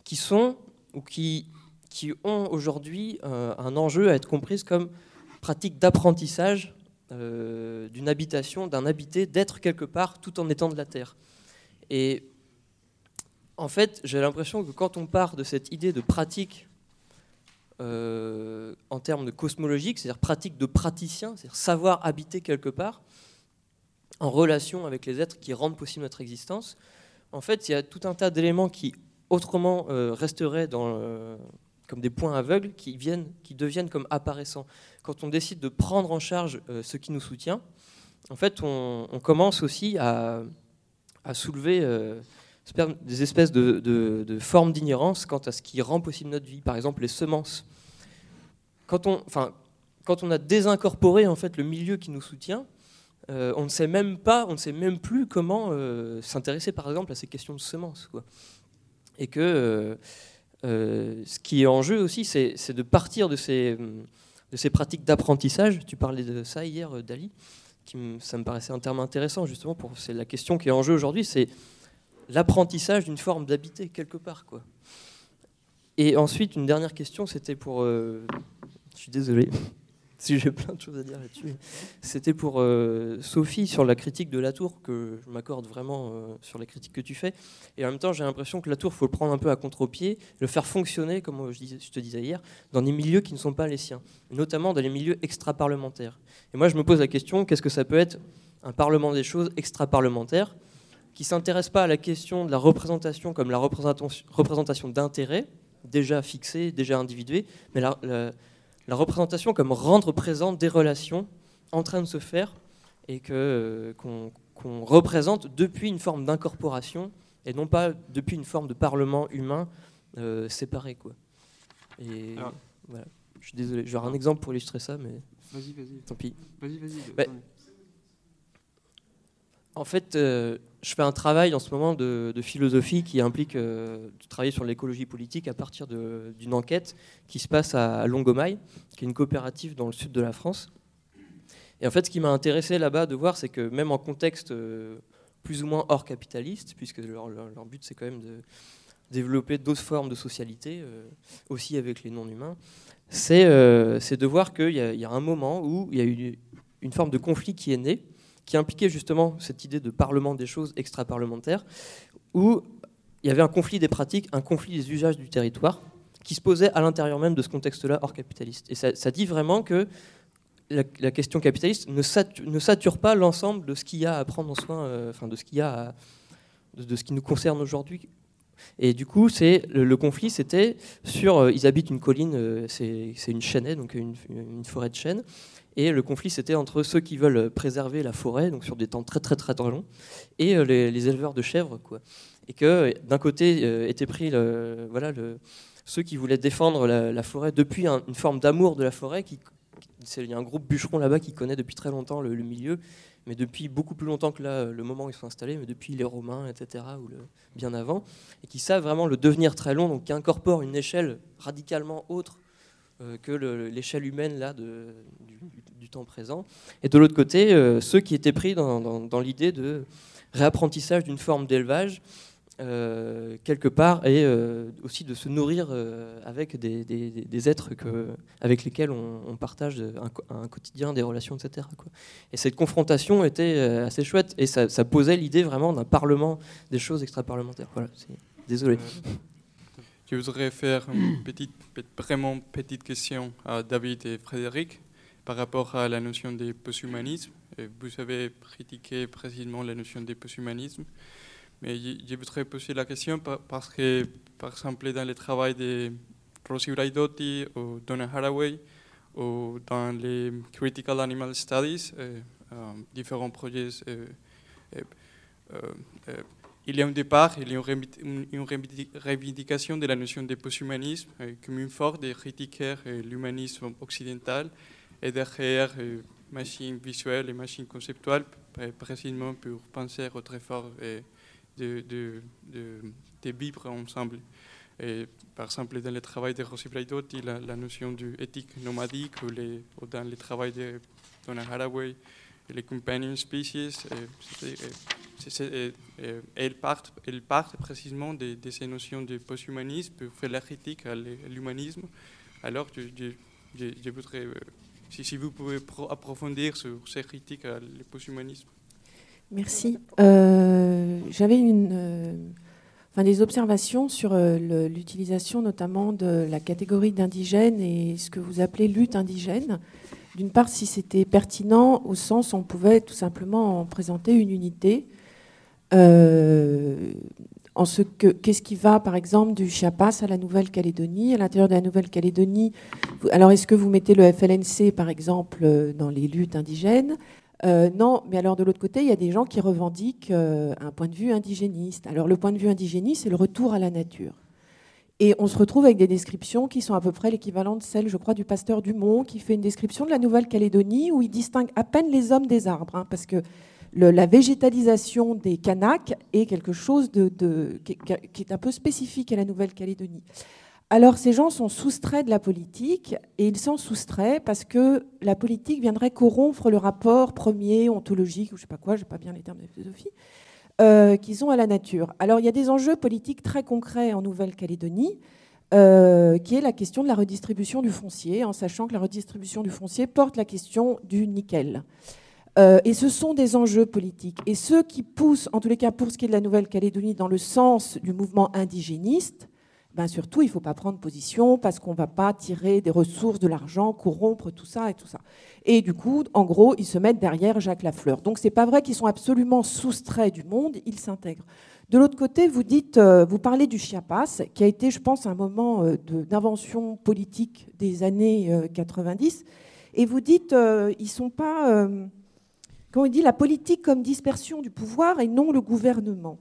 qui sont ou qui, qui ont aujourd'hui un enjeu à être comprises comme pratiques d'apprentissage euh, d'une habitation, d'un habité, d'être quelque part tout en étant de la terre. Et en fait, j'ai l'impression que quand on part de cette idée de pratique euh, en termes de cosmologique, c'est-à-dire pratique de praticien, c'est-à-dire savoir habiter quelque part, en relation avec les êtres qui rendent possible notre existence, en fait, il y a tout un tas d'éléments qui autrement euh, resteraient dans, comme des points aveugles qui, viennent, qui deviennent comme apparaissants. Quand on décide de prendre en charge euh, ce qui nous soutient, en fait, on, commence aussi à, soulever euh, des espèces de, formes d'ignorance quant à ce qui rend possible notre vie. Par exemple, les semences. Quand on, enfin, quand on a désincorporé en fait le milieu qui nous soutient, euh, on ne sait même pas, on ne sait même plus comment s'intéresser, par exemple, à ces questions de semences. Et que euh, ce qui est en jeu aussi, c'est de partir de ces, de ces pratiques d'apprentissage. Tu parlais de ça hier, euh, Dali. Ça me paraissait un terme intéressant, justement, c'est la question qui est en jeu aujourd'hui, c'est l'apprentissage d'une forme d'habiter quelque part. Quoi. Et ensuite, une dernière question, c'était pour... Euh, je suis désolé si j'ai plein de choses à dire là-dessus. C'était pour euh, Sophie sur la critique de la tour, que je m'accorde vraiment euh, sur les critiques que tu fais. Et en même temps, j'ai l'impression que la tour, faut le prendre un peu à contre-pied, le faire fonctionner, comme je, je, te disais hier, dans des milieux qui ne sont pas les siens, notamment dans les milieux extra-parlementaires. Et moi, je me pose la question, qu'est-ce que ça peut être un parlement des choses extra-parlementaire qui ne s'intéresse pas à la question de la représentation comme la représentation d'intérêts, déjà fixés, déjà individués, mais la, la la représentation comme rendre présent des relations en train de se faire et que, qu'on, représente depuis une forme d'incorporation et non pas depuis une forme de parlement humain euh, séparé. Quoi. Et voilà. Je suis désolé, j'aurai un exemple pour illustrer ça, mais. Vas-y, vas-y. Tant pis. Vas-y, vas-y. Bah, en fait, euh, je fais un travail en ce moment de, philosophie qui implique euh, de travailler sur l'écologie politique à partir d'une enquête qui se passe à, Longomaille, qui est une coopérative dans le sud de la France. Et en fait, ce qui m'a intéressé là-bas de voir, c'est que même en contexte euh, plus ou moins hors capitaliste, puisque leur, but c'est quand même de, développer d'autres formes de socialité, aussi avec les non-humains, c'est de voir qu'il y, a un moment où il y a eu une forme de conflit qui est né, qui impliquait justement cette idée de parlement des choses extra-parlementaires, où il y avait un conflit des pratiques, un conflit des usages du territoire, qui se posait à l'intérieur même de ce contexte-là hors capitaliste. Et ça, dit vraiment que la, question capitaliste ne sature, pas l'ensemble de ce qu'il y a à prendre en soin, euh, enfin de ce qu'il y a de, ce qui nous concerne aujourd'hui. Et du coup, c'est le, conflit, c'était sur. Euh, ils habitent une colline, euh, c'est une chaînée, donc une, une, forêt de chênes. Et le conflit, c'était entre ceux qui veulent préserver la forêt, donc sur des temps très très très, longs, et les, les, éleveurs de chèvres, quoi. Et que d'un côté était pris le, voilà le, ceux qui voulaient défendre la, forêt depuis une forme d'amour de la forêt. Qui, il y a un groupe bûcheron là-bas qui connaît depuis très longtemps le, milieu, mais depuis beaucoup plus longtemps que là, le moment où ils sont installés, mais depuis les Romains, etc., ou bien avant, et qui savent vraiment le devenir très long, donc qui incorporent une échelle radicalement autre euh, que l'échelle humaine là, du, temps présent. Et de l'autre côté, euh, ceux qui étaient pris dans, l'idée de réapprentissage d'une forme d'élevage euh, quelque part et euh, aussi de se nourrir euh, avec des, êtres avec lesquels on, partage un, quotidien, des relations, etc. Et cette confrontation était assez chouette et ça, posait l'idée vraiment d'un parlement des choses extra-parlementaires. Voilà, désolé. Je voudrais faire une petite, question à David et Frédéric par rapport à la notion de post-humanisme. Vous avez critiqué précisément la notion de post-humanisme. Mais je, voudrais poser la question parce que, par exemple, dans le travail de Rosie Braidotti ou Donna Haraway, ou dans les Critical Animal Studies, euh, euh, différents projets, euh, il y a un départ, il y a une, revendication de la notion de post-humanisme comme une force de critiquer l'humanisme occidental et derrière machines visuelles et machines conceptuelles, précisément pour penser au très fort de, de, de, vivre ensemble. Et, par exemple, dans le travail de Rosy Braidotti, la, la notion d'éthique nomadique, ou, les, dans le travail de Donna Haraway, les companion species, elles, partent, elles partent précisément de, ces notions de post-humanisme pour faire la critique à l'humanisme. Alors, je, voudrais, euh, si, vous pouvez approfondir sur ces critiques à le post-humanisme. Merci. Euh, j'avais euh, des observations sur l'utilisation notamment de la catégorie d'indigène et ce que vous appelez lutte indigène. D'une part, si c'était pertinent au sens où on pouvait tout simplement en présenter une unité. en ce que qu'est-ce qui va, par exemple, du Chiapas à la Nouvelle-Calédonie. À l'intérieur de la Nouvelle-Calédonie, alors est-ce que vous mettez le FLNC, par exemple, dans les luttes indigènes? Euh, non, mais alors de l'autre côté, il y a des gens qui revendiquent euh, un point de vue indigéniste. Alors le point de vue indigéniste, c'est le retour à la nature. Et on se retrouve avec des descriptions qui sont à peu près l'équivalent de celles, je crois, du pasteur Dumont, qui fait une description de la Nouvelle-Calédonie où il distingue à peine les hommes des arbres, hein, parce que la végétalisation des Kanaks est quelque chose qui, est un peu spécifique à la Nouvelle-Calédonie. Alors ces gens sont soustraits de la politique et ils sont soustraits parce que la politique viendrait corrompre le rapport premier, ontologique, ou je sais pas quoi, je sais pas bien les termes de philosophie, euh, qu'ils ont à la nature. Alors il y a des enjeux politiques très concrets en Nouvelle-Calédonie, euh, qui est la question de la redistribution du foncier, en sachant que la redistribution du foncier porte la question du nickel. Euh, et ce sont des enjeux politiques. Et ceux qui poussent, en tous les cas pour ce qui est de la Nouvelle-Calédonie, dans le sens du mouvement indigéniste, ben surtout, il ne faut pas prendre position parce qu'on ne va pas tirer des ressources, de l'argent, corrompre tout ça et tout ça. Et du coup, en gros, ils se mettent derrière Jacques Lafleur. Donc, ce n'est pas vrai qu'ils sont absolument soustraits du monde, ils s'intègrent. De l'autre côté, vous dites, euh, vous parlez du Chiapas, qui a été, je pense, un moment euh, d'invention politique des années 90, euh, et vous dites, ils ne sont pas, il dit, la politique comme dispersion du pouvoir et non le gouvernement.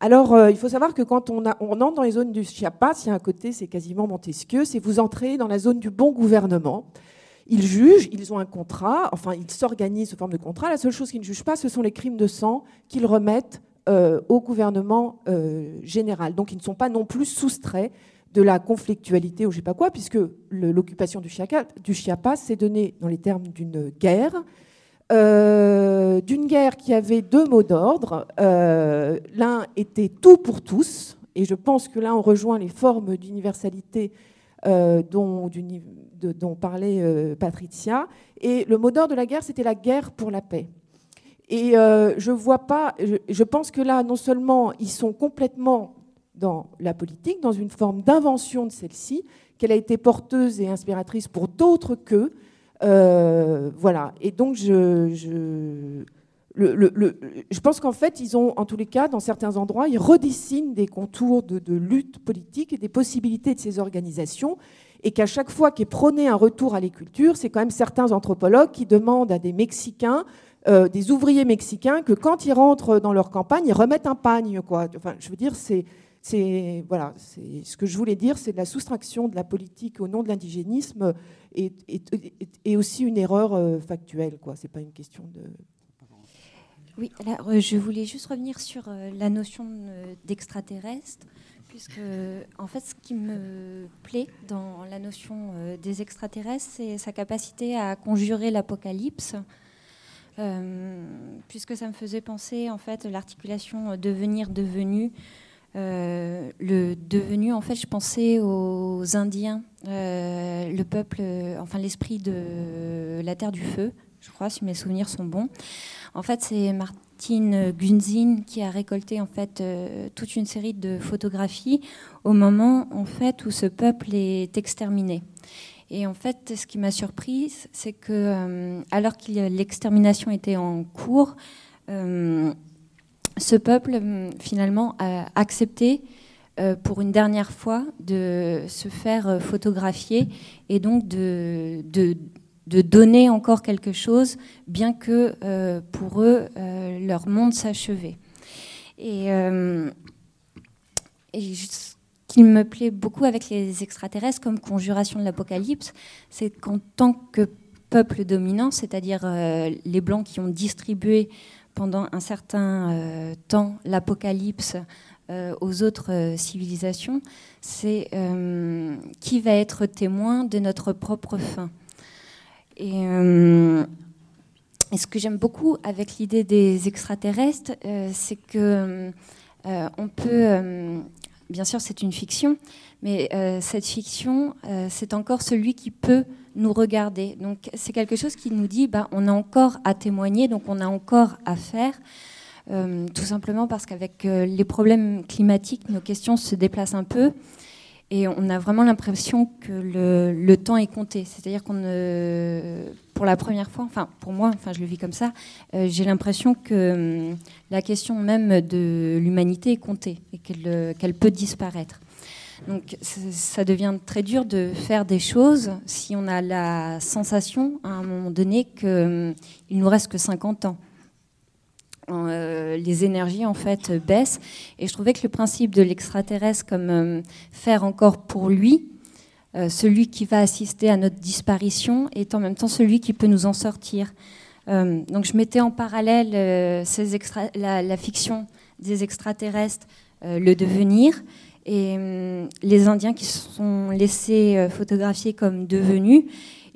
Alors, euh, il faut savoir que quand on, entre dans les zones du Chiapas, il y a un côté, c'est quasiment Montesquieu, c'est vous entrez dans la zone du bon gouvernement. Ils jugent, ils ont un contrat, enfin, ils s'organisent sous forme de contrat. La seule chose qu'ils ne jugent pas, ce sont les crimes de sang qu'ils remettent euh, au gouvernement euh, général. Donc, ils ne sont pas non plus soustraits de la conflictualité ou je ne sais pas quoi, puisque l'occupation du Chiapas s'est donnée dans les termes d'une guerre euh, d'une guerre qui avait deux mots d'ordre. Euh, l'un était tout pour tous, Et je pense que là, on rejoint les formes d'universalité euh, dont, parlait Patricia. Et le mot d'ordre de la guerre, c'était la guerre pour la paix. Et je vois pas, je, pense que là, non seulement ils sont complètement dans la politique, dans une forme d'invention de celle-ci, qu'elle a été porteuse et inspiratrice pour d'autres qu'eux. Voilà. Et donc, je, je, je pense qu'en fait, ils ont, en tous les cas, dans certains endroits, ils redessinent des contours de, lutte politique et des possibilités de ces organisations. Et qu'à chaque fois qu'est prôné un retour à l'éculture, c'est quand même certains anthropologues qui demandent à des Mexicains, euh, des ouvriers mexicains, que quand ils rentrent dans leur campagne, ils remettent un pagne. Quoi. Enfin, je veux dire, c'est. C'est voilà, ce que je voulais dire, c'est de la soustraction de la politique au nom de l'indigénisme et, aussi une erreur euh, factuelle. Quoi, c'est pas une question de oui, alors, euh, je voulais juste revenir sur euh, la notion d'extraterrestre, puisque en fait, ce qui me plaît dans la notion des extraterrestres, c'est sa capacité à conjurer l'apocalypse. puisque ça me faisait penser en fait l'articulation devenir devenu le devenu en fait je pensais aux Indiens le peuple enfin l'esprit de la terre du feu je crois si mes souvenirs sont bons en fait, c'est Martine Gunzin qui a récolté en fait euh, toute une série de photographies au moment en fait où ce peuple est exterminé. Et en fait, ce qui m'a surprise, c'est que euh, alors que l'extermination était en cours, euh, ce peuple finalement a accepté pour une dernière fois de se faire photographier et donc de, de de donner encore quelque chose, bien que euh, pour eux, euh, leur monde s'achevait. Et, euh, ce qui me plaît beaucoup avec les extraterrestres comme conjuration de l'apocalypse, c'est qu'en tant que peuple dominant, c'est-à-dire les Blancs qui ont distribué pendant un certain temps l'apocalypse aux autres civilisations, c'est qui va être témoin de notre propre fin. Euh, et, ce que j'aime beaucoup avec l'idée des extraterrestres, euh, c'est que euh, on peut, bien sûr, c'est une fiction, mais cette fiction, c'est encore celui qui peut nous regarder. Donc c'est quelque chose qui nous dit, bah, on a encore à témoigner, donc on a encore à faire. tout simplement parce qu'avec les problèmes climatiques, nos questions se déplacent un peu. Et on a vraiment l'impression que le, temps est compté. C'est-à-dire qu'on, pour la première fois, enfin pour moi, enfin je le vis comme ça, euh, j'ai l'impression que hum, la question même de l'humanité est comptée et qu'elle, qu'elle peut disparaître. Donc ça devient très dur de faire des choses si on a la sensation à un moment donné qu'il hum, ne nous reste que 50 ans. Euh, les énergies en fait baissent. Et je trouvais que le principe de l'extraterrestre comme euh, faire encore pour lui, euh, celui qui va assister à notre disparition, est en même temps celui qui peut nous en sortir. donc je mettais en parallèle ces extra la, la, fiction des extraterrestres, le devenir, et les Indiens qui se sont laissés photographier comme devenus.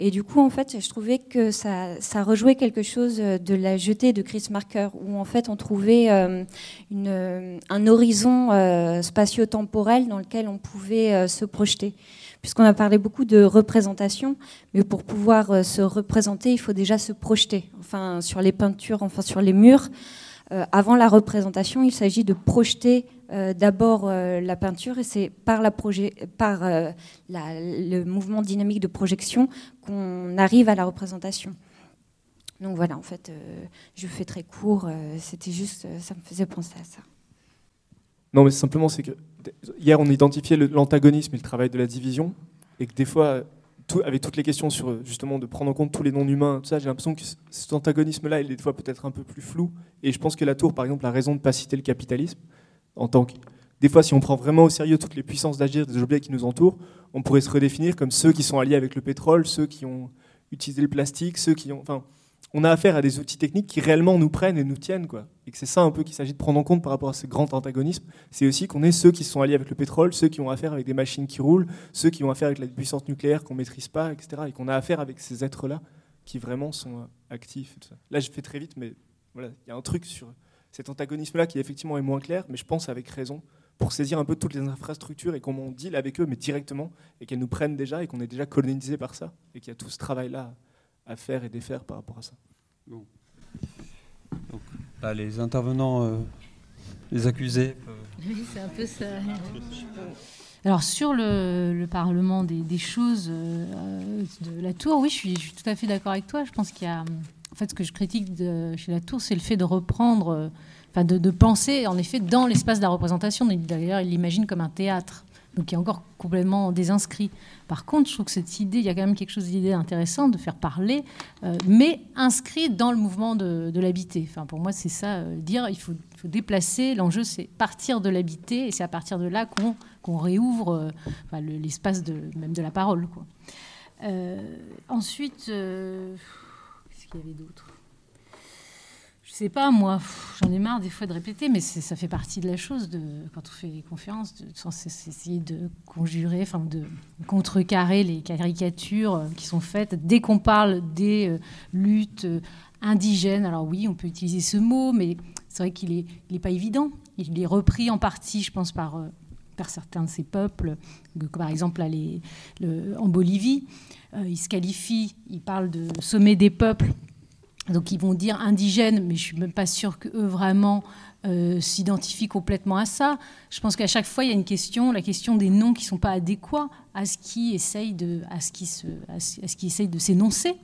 Et du coup, en fait, je trouvais que ça, ça rejouait quelque chose de la jetée de Chris Marker, où en fait on trouvait euh, une, euh, un horizon euh, spatio-temporel dans lequel on pouvait se projeter. Puisqu'on a parlé beaucoup de représentation, mais pour pouvoir se représenter, il faut déjà se projeter. Enfin, sur les peintures, enfin sur les murs. avant la représentation, il s'agit de projeter euh, d'abord euh, la peinture et c'est par, euh, le mouvement dynamique de projection qu'on arrive à la représentation. Donc voilà, en fait, je fais très court, c'était juste, ça me faisait penser à ça. Non, mais simplement, c'est que hier, on identifiait l'antagonisme et le travail de la division, et que des fois, avec toutes les questions sur justement de prendre en compte tous les non-humains, tout ça, j'ai l'impression que cet antagonisme-là, il est des fois peut-être un peu plus flou. Et je pense que la tour, par exemple, a raison de ne pas citer le capitalisme en tant que... Des fois, si on prend vraiment au sérieux toutes les puissances d'agir des objets qui nous entourent, on pourrait se redéfinir comme ceux qui sont alliés avec le pétrole, ceux qui ont utilisé le plastique, ceux qui ont... Enfin, on a affaire à des outils techniques qui réellement nous prennent et nous tiennent. Quoi. Et que c'est ça un peu qu'il s'agit de prendre en compte par rapport à ce grand antagonisme. C'est aussi qu'on est ceux qui sont alliés avec le pétrole, ceux qui ont affaire avec des machines qui roulent, ceux qui ont affaire avec la puissance nucléaire qu'on ne maîtrise pas, etc. Et qu'on a affaire avec ces êtres-là qui vraiment sont actifs. Là, je fais très vite, mais voilà, il y a un truc sur cet antagonisme-là qui effectivement est moins clair, mais je pense avec raison, pour saisir un peu toutes les infrastructures et comment on deal avec eux, mais directement, et qu'elles nous prennent déjà et qu'on est déjà colonisé par ça, et qu'il y a tout ce travail-là à faire et défaire par rapport à ça. Bon. Donc, là, les intervenants, euh, les accusés. Oui, c'est un peu ça. Alors sur le, Parlement des, choses euh, de la Tour, oui, je suis, tout à fait d'accord avec toi. Je pense qu'il y a, fait, ce que je critique de, chez la Tour, c'est le fait de reprendre, euh, enfin, de, de, penser en effet dans l'espace de la représentation. D'ailleurs, il l'imagine comme un théâtre donc qui est encore complètement désinscrit. Par contre, je trouve que cette idée, il y a quand même quelque chose d'idée intéressant de faire parler, euh, mais inscrit dans le mouvement de, l'habité. Enfin, pour moi, c'est ça, euh, dire il faut, déplacer. L'enjeu, c'est partir de l'habité, et c'est à partir de là qu'on réouvre l'espace de, même de la parole. Ensuite, qu'il y avait d'autre sais pas, moi, j'en ai marre des fois de répéter, mais ça fait partie de la chose quand on fait des conférences, de, essayer de conjurer, enfin de contrecarrer les caricatures euh, qui sont faites dès qu'on parle des euh, luttes euh, indigènes. Alors oui, on peut utiliser ce mot, mais c'est vrai qu'il n'est est pas évident. Il est repris en partie, je pense, par, certains de ces peuples, par exemple en Bolivie. il se qualifie, il parle de sommet des peuples donc ils vont dire indigènes, mais je suis même pas sûre qu'eux vraiment euh, s'identifient complètement à ça. Je pense qu'à chaque fois il y a une question, la question des noms qui sont pas adéquats à ce qui essaye de, à ce qui se, à ce qui essaye de s'énoncer.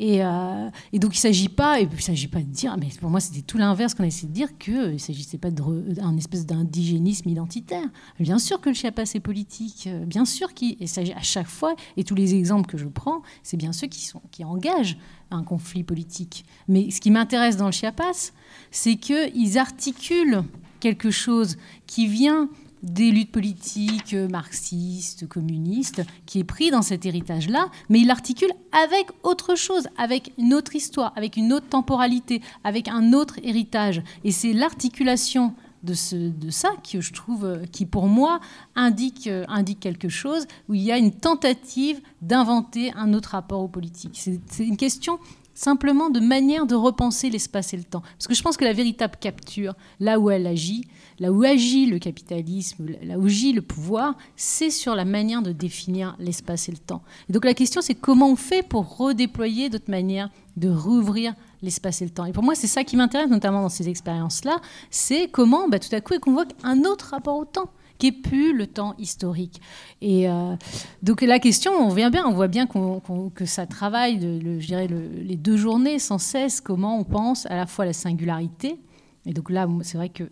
Euh, et, donc il ne s'agit pas, il s'agit pas de dire, mais pour moi c'était tout l'inverse qu'on a essayé de dire, qu'il ne s'agissait pas d'un espèce d'indigénisme identitaire. Bien sûr que le Chiapas est politique, euh, bien sûr qu'il s'agit à chaque fois, et tous les exemples que je prends, c'est bien ceux qui, sont, qui engagent un conflit politique. Mais ce qui m'intéresse dans le Chiapas, c'est qu'ils articulent quelque chose qui vient des luttes politiques euh, marxistes, communistes, qui est pris dans cet héritage-là, mais il l'articule avec autre chose, avec une autre histoire, avec une autre temporalité, avec un autre héritage. Et c'est l'articulation de, ce, de ça que je trouve, euh, qui pour moi indique, euh, indique quelque chose, où il y a une tentative d'inventer un autre rapport aux politiques. C'est une question simplement de manière de repenser l'espace et le temps. Parce que je pense que la véritable capture, là où elle agit, là où agit le capitalisme, là où agit le pouvoir, c'est sur la manière de définir l'espace et le temps. Et donc la question, c'est comment on fait pour redéployer d'autres manières de rouvrir l'espace et le temps. Et pour moi, c'est ça qui m'intéresse, notamment dans ces expériences-là, c'est comment bah, tout à coup, elle convoque un autre rapport au temps plus le temps historique. Et euh, donc la question, on vient bien, on voit bien que ça travaille, je dirais, les deux journées sans cesse, comment on pense à la fois la singularité. Et donc là, c'est vrai que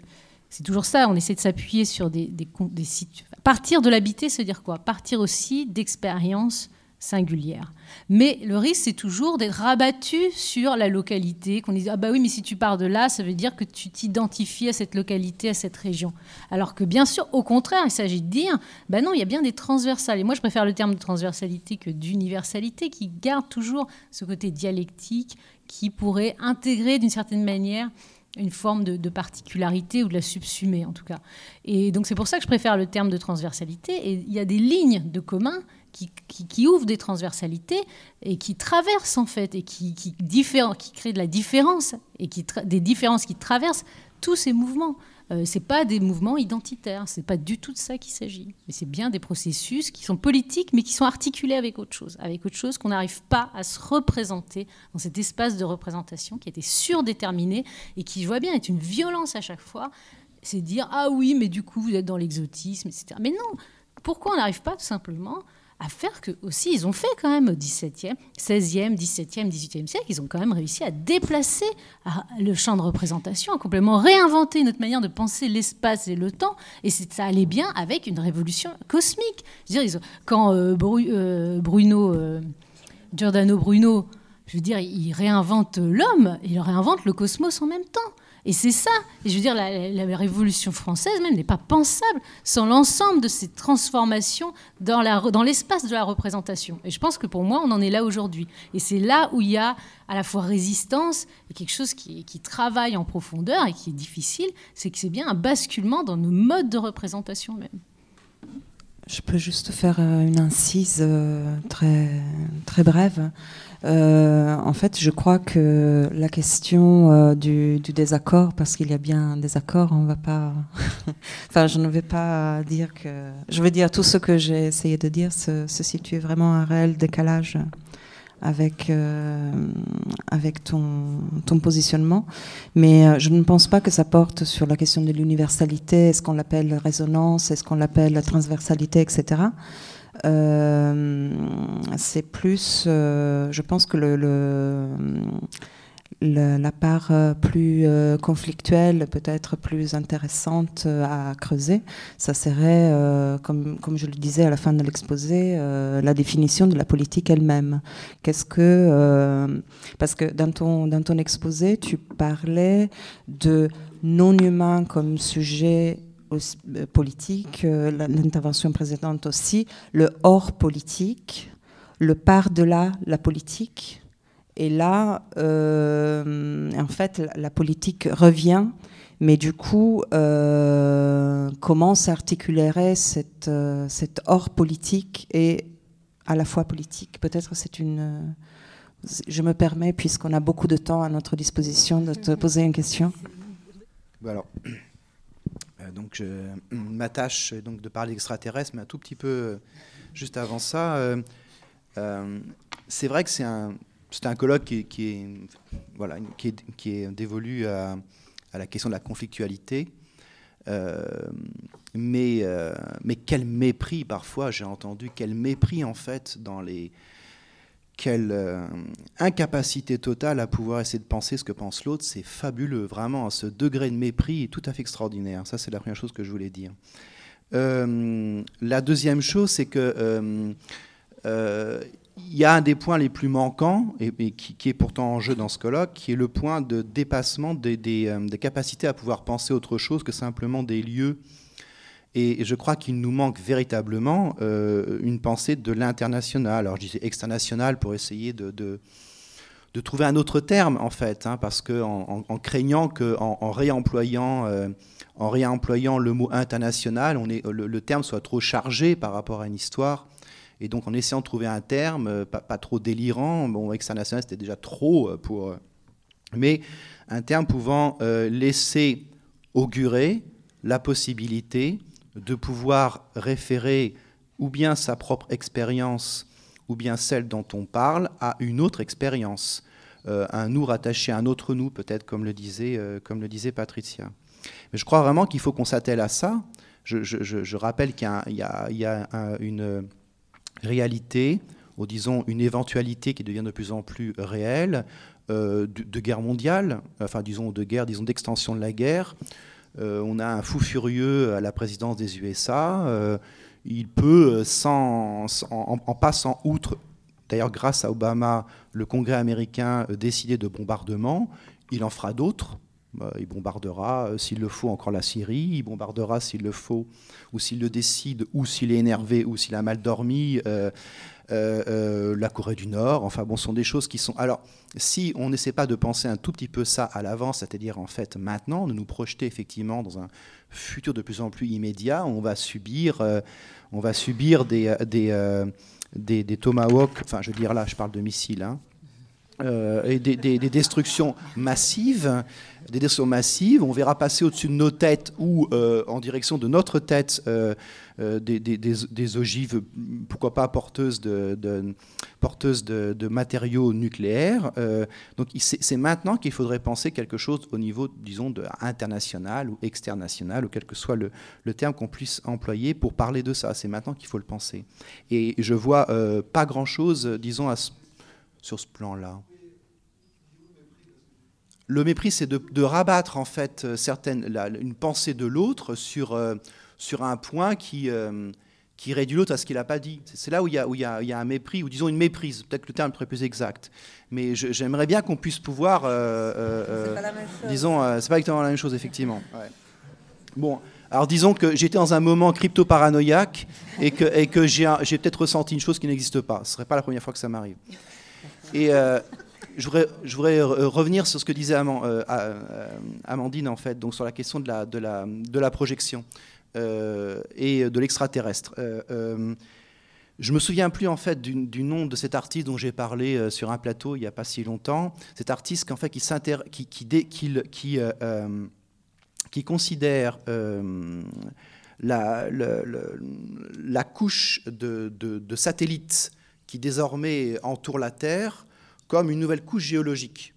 c'est toujours ça, on essaie de s'appuyer sur des, des, des sites. Partir de l'habité, c'est dire quoi? Partir aussi d'expériences singulières. Mais le risque, c'est toujours d'être rabattu sur la localité, qu'on dise Ah, bah oui, mais si tu pars de là, ça veut dire que tu t'identifies à cette localité, à cette région. Alors que bien sûr, au contraire, il s'agit de dire Bah non, il y a bien des transversales. Et moi, je préfère le terme de transversalité que d'universalité, qui garde toujours ce côté dialectique, qui pourrait intégrer d'une certaine manière une forme de, particularité ou de la subsumer en tout cas. Et donc c'est pour ça que je préfère le terme de transversalité. Et il y a des lignes de commun qui, qui, ouvrent des transversalités et qui traversent en fait et qui, qui, créent de la différence et qui des différences qui traversent tous ces mouvements. Euh, c'est pas des mouvements identitaires, c'est pas du tout de ça qu'il s'agit. Mais c'est bien des processus qui sont politiques, mais qui sont articulés avec autre chose, avec autre chose qu'on n'arrive pas à se représenter dans cet espace de représentation qui été surdéterminé et qui, je vois bien, est une violence à chaque fois. C'est dire ah oui, mais du coup vous êtes dans l'exotisme, etc. Mais non, pourquoi on n'arrive pas tout simplement à faire que aussi ils ont fait quand même au 17e, 16e, 17e, 18e siècle, ils ont quand même réussi à déplacer le champ de représentation, à complètement réinventer notre manière de penser l'espace et le temps, et ça allait bien avec une révolution cosmique. Dire, quand euh, euh, Bruno, euh, Giordano Bruno, je veux dire, il réinvente l'homme, il réinvente le cosmos en même temps. Et c'est ça. Et je veux dire, la, Révolution française même n'est pas pensable sans l'ensemble de ces transformations dans, l'espace de la représentation. Et je pense que pour moi, on en est là aujourd'hui. Et c'est là où il y a à la fois résistance et quelque chose qui, qui travaille en profondeur et qui est difficile, c'est que c'est bien un basculement dans nos modes de représentation même. Je peux juste faire euh, une incise euh, très, très brève. Euh, en fait, je crois que la question du, désaccord, parce qu'il y a bien un désaccord, on va pas. enfin, je ne vais pas dire que. Je veux dire tout ce que j'ai essayé de dire se, se situe vraiment un réel décalage avec, euh, avec ton, ton, positionnement. Mais euh, je ne pense pas que ça porte sur la question de l'universalité, est-ce qu'on l'appelle résonance, est-ce qu'on l'appelle transversalité, etc. Euh, c'est plus, je pense que la part euh, plus euh, conflictuelle, peut-être plus intéressante euh, à creuser, ça serait, comme, comme je le disais à la fin de l'exposé, la définition de la politique elle-même. Qu'est-ce que, parce que dans ton, dans ton exposé, tu parlais de non-humain comme sujet politique, l'intervention précédente aussi, le hors politique, le par-delà la politique. Et là, euh, en fait, la, politique revient, mais du coup, euh, comment s'articulerait cette, euh, cette hors politique et à la fois politique? Peut-être c'est une. Je me permets, puisqu'on a beaucoup de temps à notre disposition, de te poser une question. Alors, donc je m'attache donc de parler extraterrestre, mais un tout petit peu juste avant ça. c'est vrai que c'est un, c'est colloque qui, est, voilà, qui, est, dévolu à, la question de la conflictualité. Euh, mais, euh, mais quel mépris parfois, j'ai entendu, quel mépris en fait dans les... Quelle euh, incapacité totale à pouvoir essayer de penser ce que pense l'autre, c'est fabuleux, vraiment, ce degré de mépris est tout à fait extraordinaire. Ça, c'est la première chose que je voulais dire. la deuxième chose, c'est que il y a un des points les plus manquants, et, qui, est pourtant en jeu dans ce colloque, qui est le point de dépassement des, euh, capacités à pouvoir penser autre chose que simplement des lieux. Et, je crois qu'il nous manque véritablement euh, une pensée de l'international. Alors je disais extranational pour essayer de, de, trouver un autre terme, en fait, hein, parce qu'en en, craignant qu'en en, réemployant... Euh, réemployant le mot international, on est, le, terme soit trop chargé par rapport à une histoire et donc, en essayant de trouver un terme euh, pas, trop délirant, bon, extranational, c'était déjà trop pour. Mais un terme pouvant laisser augurer la possibilité de pouvoir référer ou bien sa propre expérience ou bien celle dont on parle à une autre expérience, un nous rattaché à un autre nous, peut-être comme le disait, comme le disait Patricia. Mais je crois vraiment qu'il faut qu'on s'attelle à ça. Je, rappelle qu'il y a, une réalité, ou disons une éventualité qui devient de plus en plus réelle, euh, de, guerre mondiale, enfin disons de guerre, disons d'extension de la guerre. Euh, on a un fou furieux à la présidence des USA. Euh, il peut, sans, en, passant outre, d'ailleurs grâce à Obama, le Congrès américain décider de bombardement, il en fera d'autres. Il bombardera, s'il le faut, encore la Syrie. Il bombardera, s'il le faut, ou s'il le décide, ou s'il est énervé, ou s'il a mal dormi, euh, euh, euh, la Corée du Nord. Enfin, bon, ce sont des choses qui sont. Alors, si on n'essaie pas de penser un tout petit peu ça à l'avance, c'est-à-dire en fait maintenant, de nous projeter effectivement dans un futur de plus en plus immédiat, on va subir, on va subir des, des, des, des, tomahawks. Enfin, je veux dire là, je parle de missiles. Hein, et des, des, destructions massives des destructions massives. On verra passer au-dessus de nos têtes ou euh, en direction de notre tête euh, euh, des, ogives, pourquoi pas porteuses de, matériaux nucléaires. donc c'est maintenant qu'il faudrait penser quelque chose au niveau, disons, international ou externational, ou quel que soit le, le terme qu'on puisse employer pour parler de ça. C'est maintenant qu'il faut le penser. Et je vois pas grand-chose, disons, sur ce plan-là. Le mépris, c'est de, rabattre en fait euh, une pensée de l'autre sur, euh, sur un point qui, euh, qui réduit l'autre à ce qu'il n'a pas dit. C'est là où il y, a, où, il y a, il y, a, un mépris, ou disons une méprise, peut-être que le terme est plus exact. Mais j'aimerais bien qu'on puisse pouvoir... Euh, pas la même chose. Disons, c'est pas exactement la même chose, effectivement. Bon, alors disons que j'étais dans un moment crypto-paranoïaque et que, et que j'ai peut-être ressenti une chose qui n'existe pas. Ce ne serait pas la première fois que ça m'arrive. Et je voudrais, euh, revenir sur ce que disait euh, euh, Amandine, en fait, donc sur la question de la, projection. et de l'extraterrestre. Je me souviens plus en fait du, nom de cet artiste dont j'ai parlé euh, sur un plateau il n'y a pas si longtemps. Cet artiste en fait, qui, euh, euh, considère la, la, couche de, de, satellites qui désormais entoure la Terre comme une nouvelle couche géologique.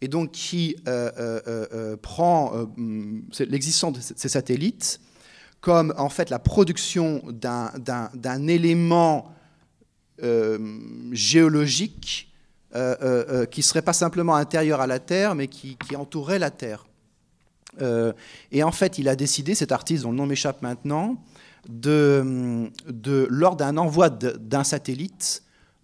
Et donc qui prend l'existence de ces satellites comme en fait la production d'un élément euh, géologique euh, euh, qui ne serait pas simplement intérieur à la Terre, mais qui, entourerait la Terre. et en fait, il a décidé, cet artiste dont le nom m'échappe maintenant, de lors d'un envoi d'un satellite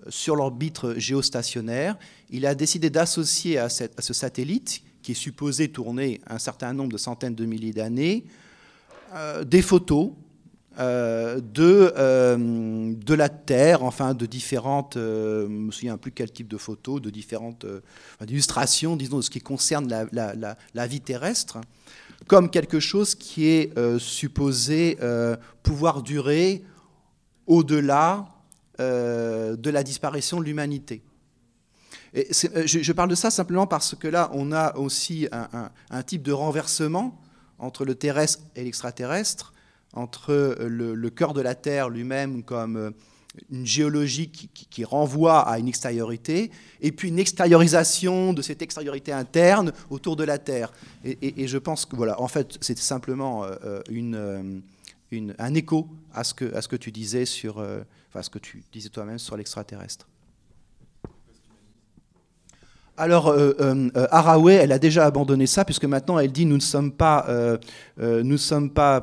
sur l'orbite géostationnaire, il a décidé d'associer à, ce satellite, qui est supposé tourner un certain nombre de centaines de milliers d'années, euh, des photos euh, de, euh, de la Terre, enfin de différentes, je ne me souviens plus quel type de photos, de différentes illustrations, disons, de ce qui concerne la, vie terrestre, comme quelque chose qui est supposé pouvoir durer au-delà de la disparition de l'humanité. Et je, parle de ça simplement parce que là, on a aussi un, type de renversement entre le terrestre et l'extraterrestre, entre euh, le, cœur de la Terre lui-même comme euh, une géologie qui, renvoie à une extériorité, et puis une extériorisation de cette extériorité interne autour de la Terre. Et, je pense que, voilà, en fait, c'est simplement euh, un écho à ce que tu disais sur, enfin, ce que tu disais toi-même sur l'extraterrestre. Alors, euh, euh, elle a déjà abandonné ça, puisque maintenant elle dit nous ne sommes pas, euh, euh, nous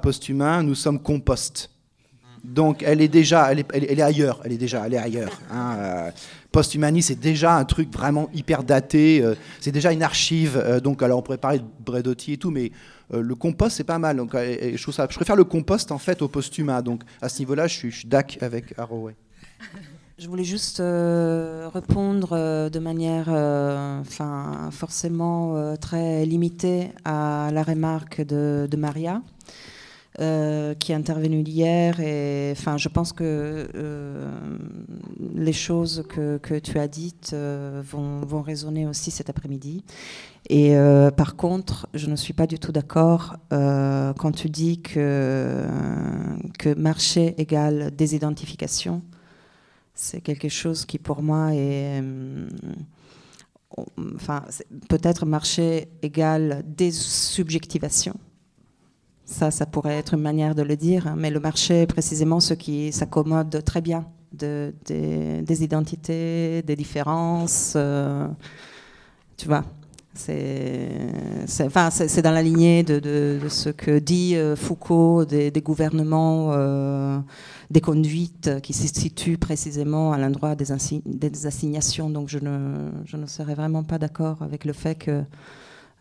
post-humains, nous sommes compost. Donc, elle est déjà, elle est, ailleurs, elle est déjà, elle est ailleurs. Hein, post-humanisme, c'est déjà un truc vraiment hyper daté, c'est déjà une archive. donc, alors on pourrait parler de Bredotti et tout, mais le compost, c'est pas mal. Donc, je, trouve ça, je préfère le compost en fait au post-humain. Donc, à ce niveau-là, je suis, je suis d'ac avec Haraway. Je voulais juste euh, répondre euh, de manière euh, forcément très limitée à la remarque de, Maria. Qui est intervenue hier et enfin je pense que les choses que, que, tu as dites vont, vont, résonner aussi cet après-midi et par contre je ne suis pas du tout d'accord quand tu dis que, que marché égale désidentification c'est quelque chose qui pour moi est... Euh, enfin, peut-être marché égal désubjectivation. Ça, ça pourrait être une manière de le dire, hein, mais le marché est précisément ce qui s'accommode très bien de, des identités, des différences. Euh, tu vois, c'est enfin, dans la lignée de, ce que dit euh, Foucault des, gouvernements des conduites qui se situent précisément à l'endroit des, des, assignations. Donc je ne, je ne serais vraiment pas d'accord avec le fait que euh,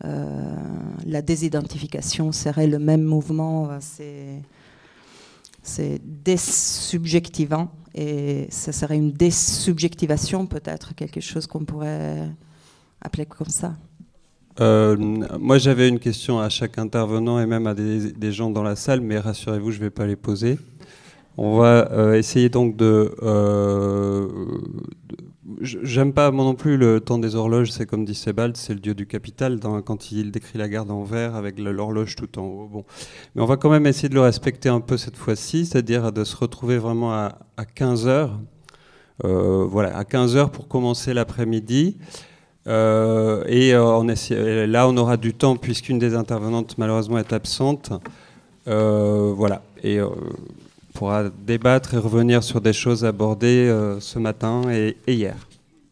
la désidentification serait le même mouvement. C'est, c'est désubjectivant et ce serait une désubjectivation peut-être, quelque chose qu'on pourrait appeler comme ça. Euh, moi, j'avais une question à chaque intervenant et même à des, gens dans la salle, mais rassurez-vous, je ne vais pas les poser. On va euh, essayer donc de. Euh, j'aime pas moi non plus le temps des horloges, c'est comme dit Sebald, c'est le dieu du capital quand il décrit la garde en vert avec l'horloge tout en haut. Bon. Mais on va quand même essayer de le respecter un peu cette fois-ci, c'est-à-dire de se retrouver vraiment à, 15 heures. Euh, voilà, à 15 heures pour commencer l'après-midi. et là, on aura du temps puisqu'une des intervenantes malheureusement est absente. voilà. Et pourra débattre et revenir sur des choses abordées euh, ce matin et hier.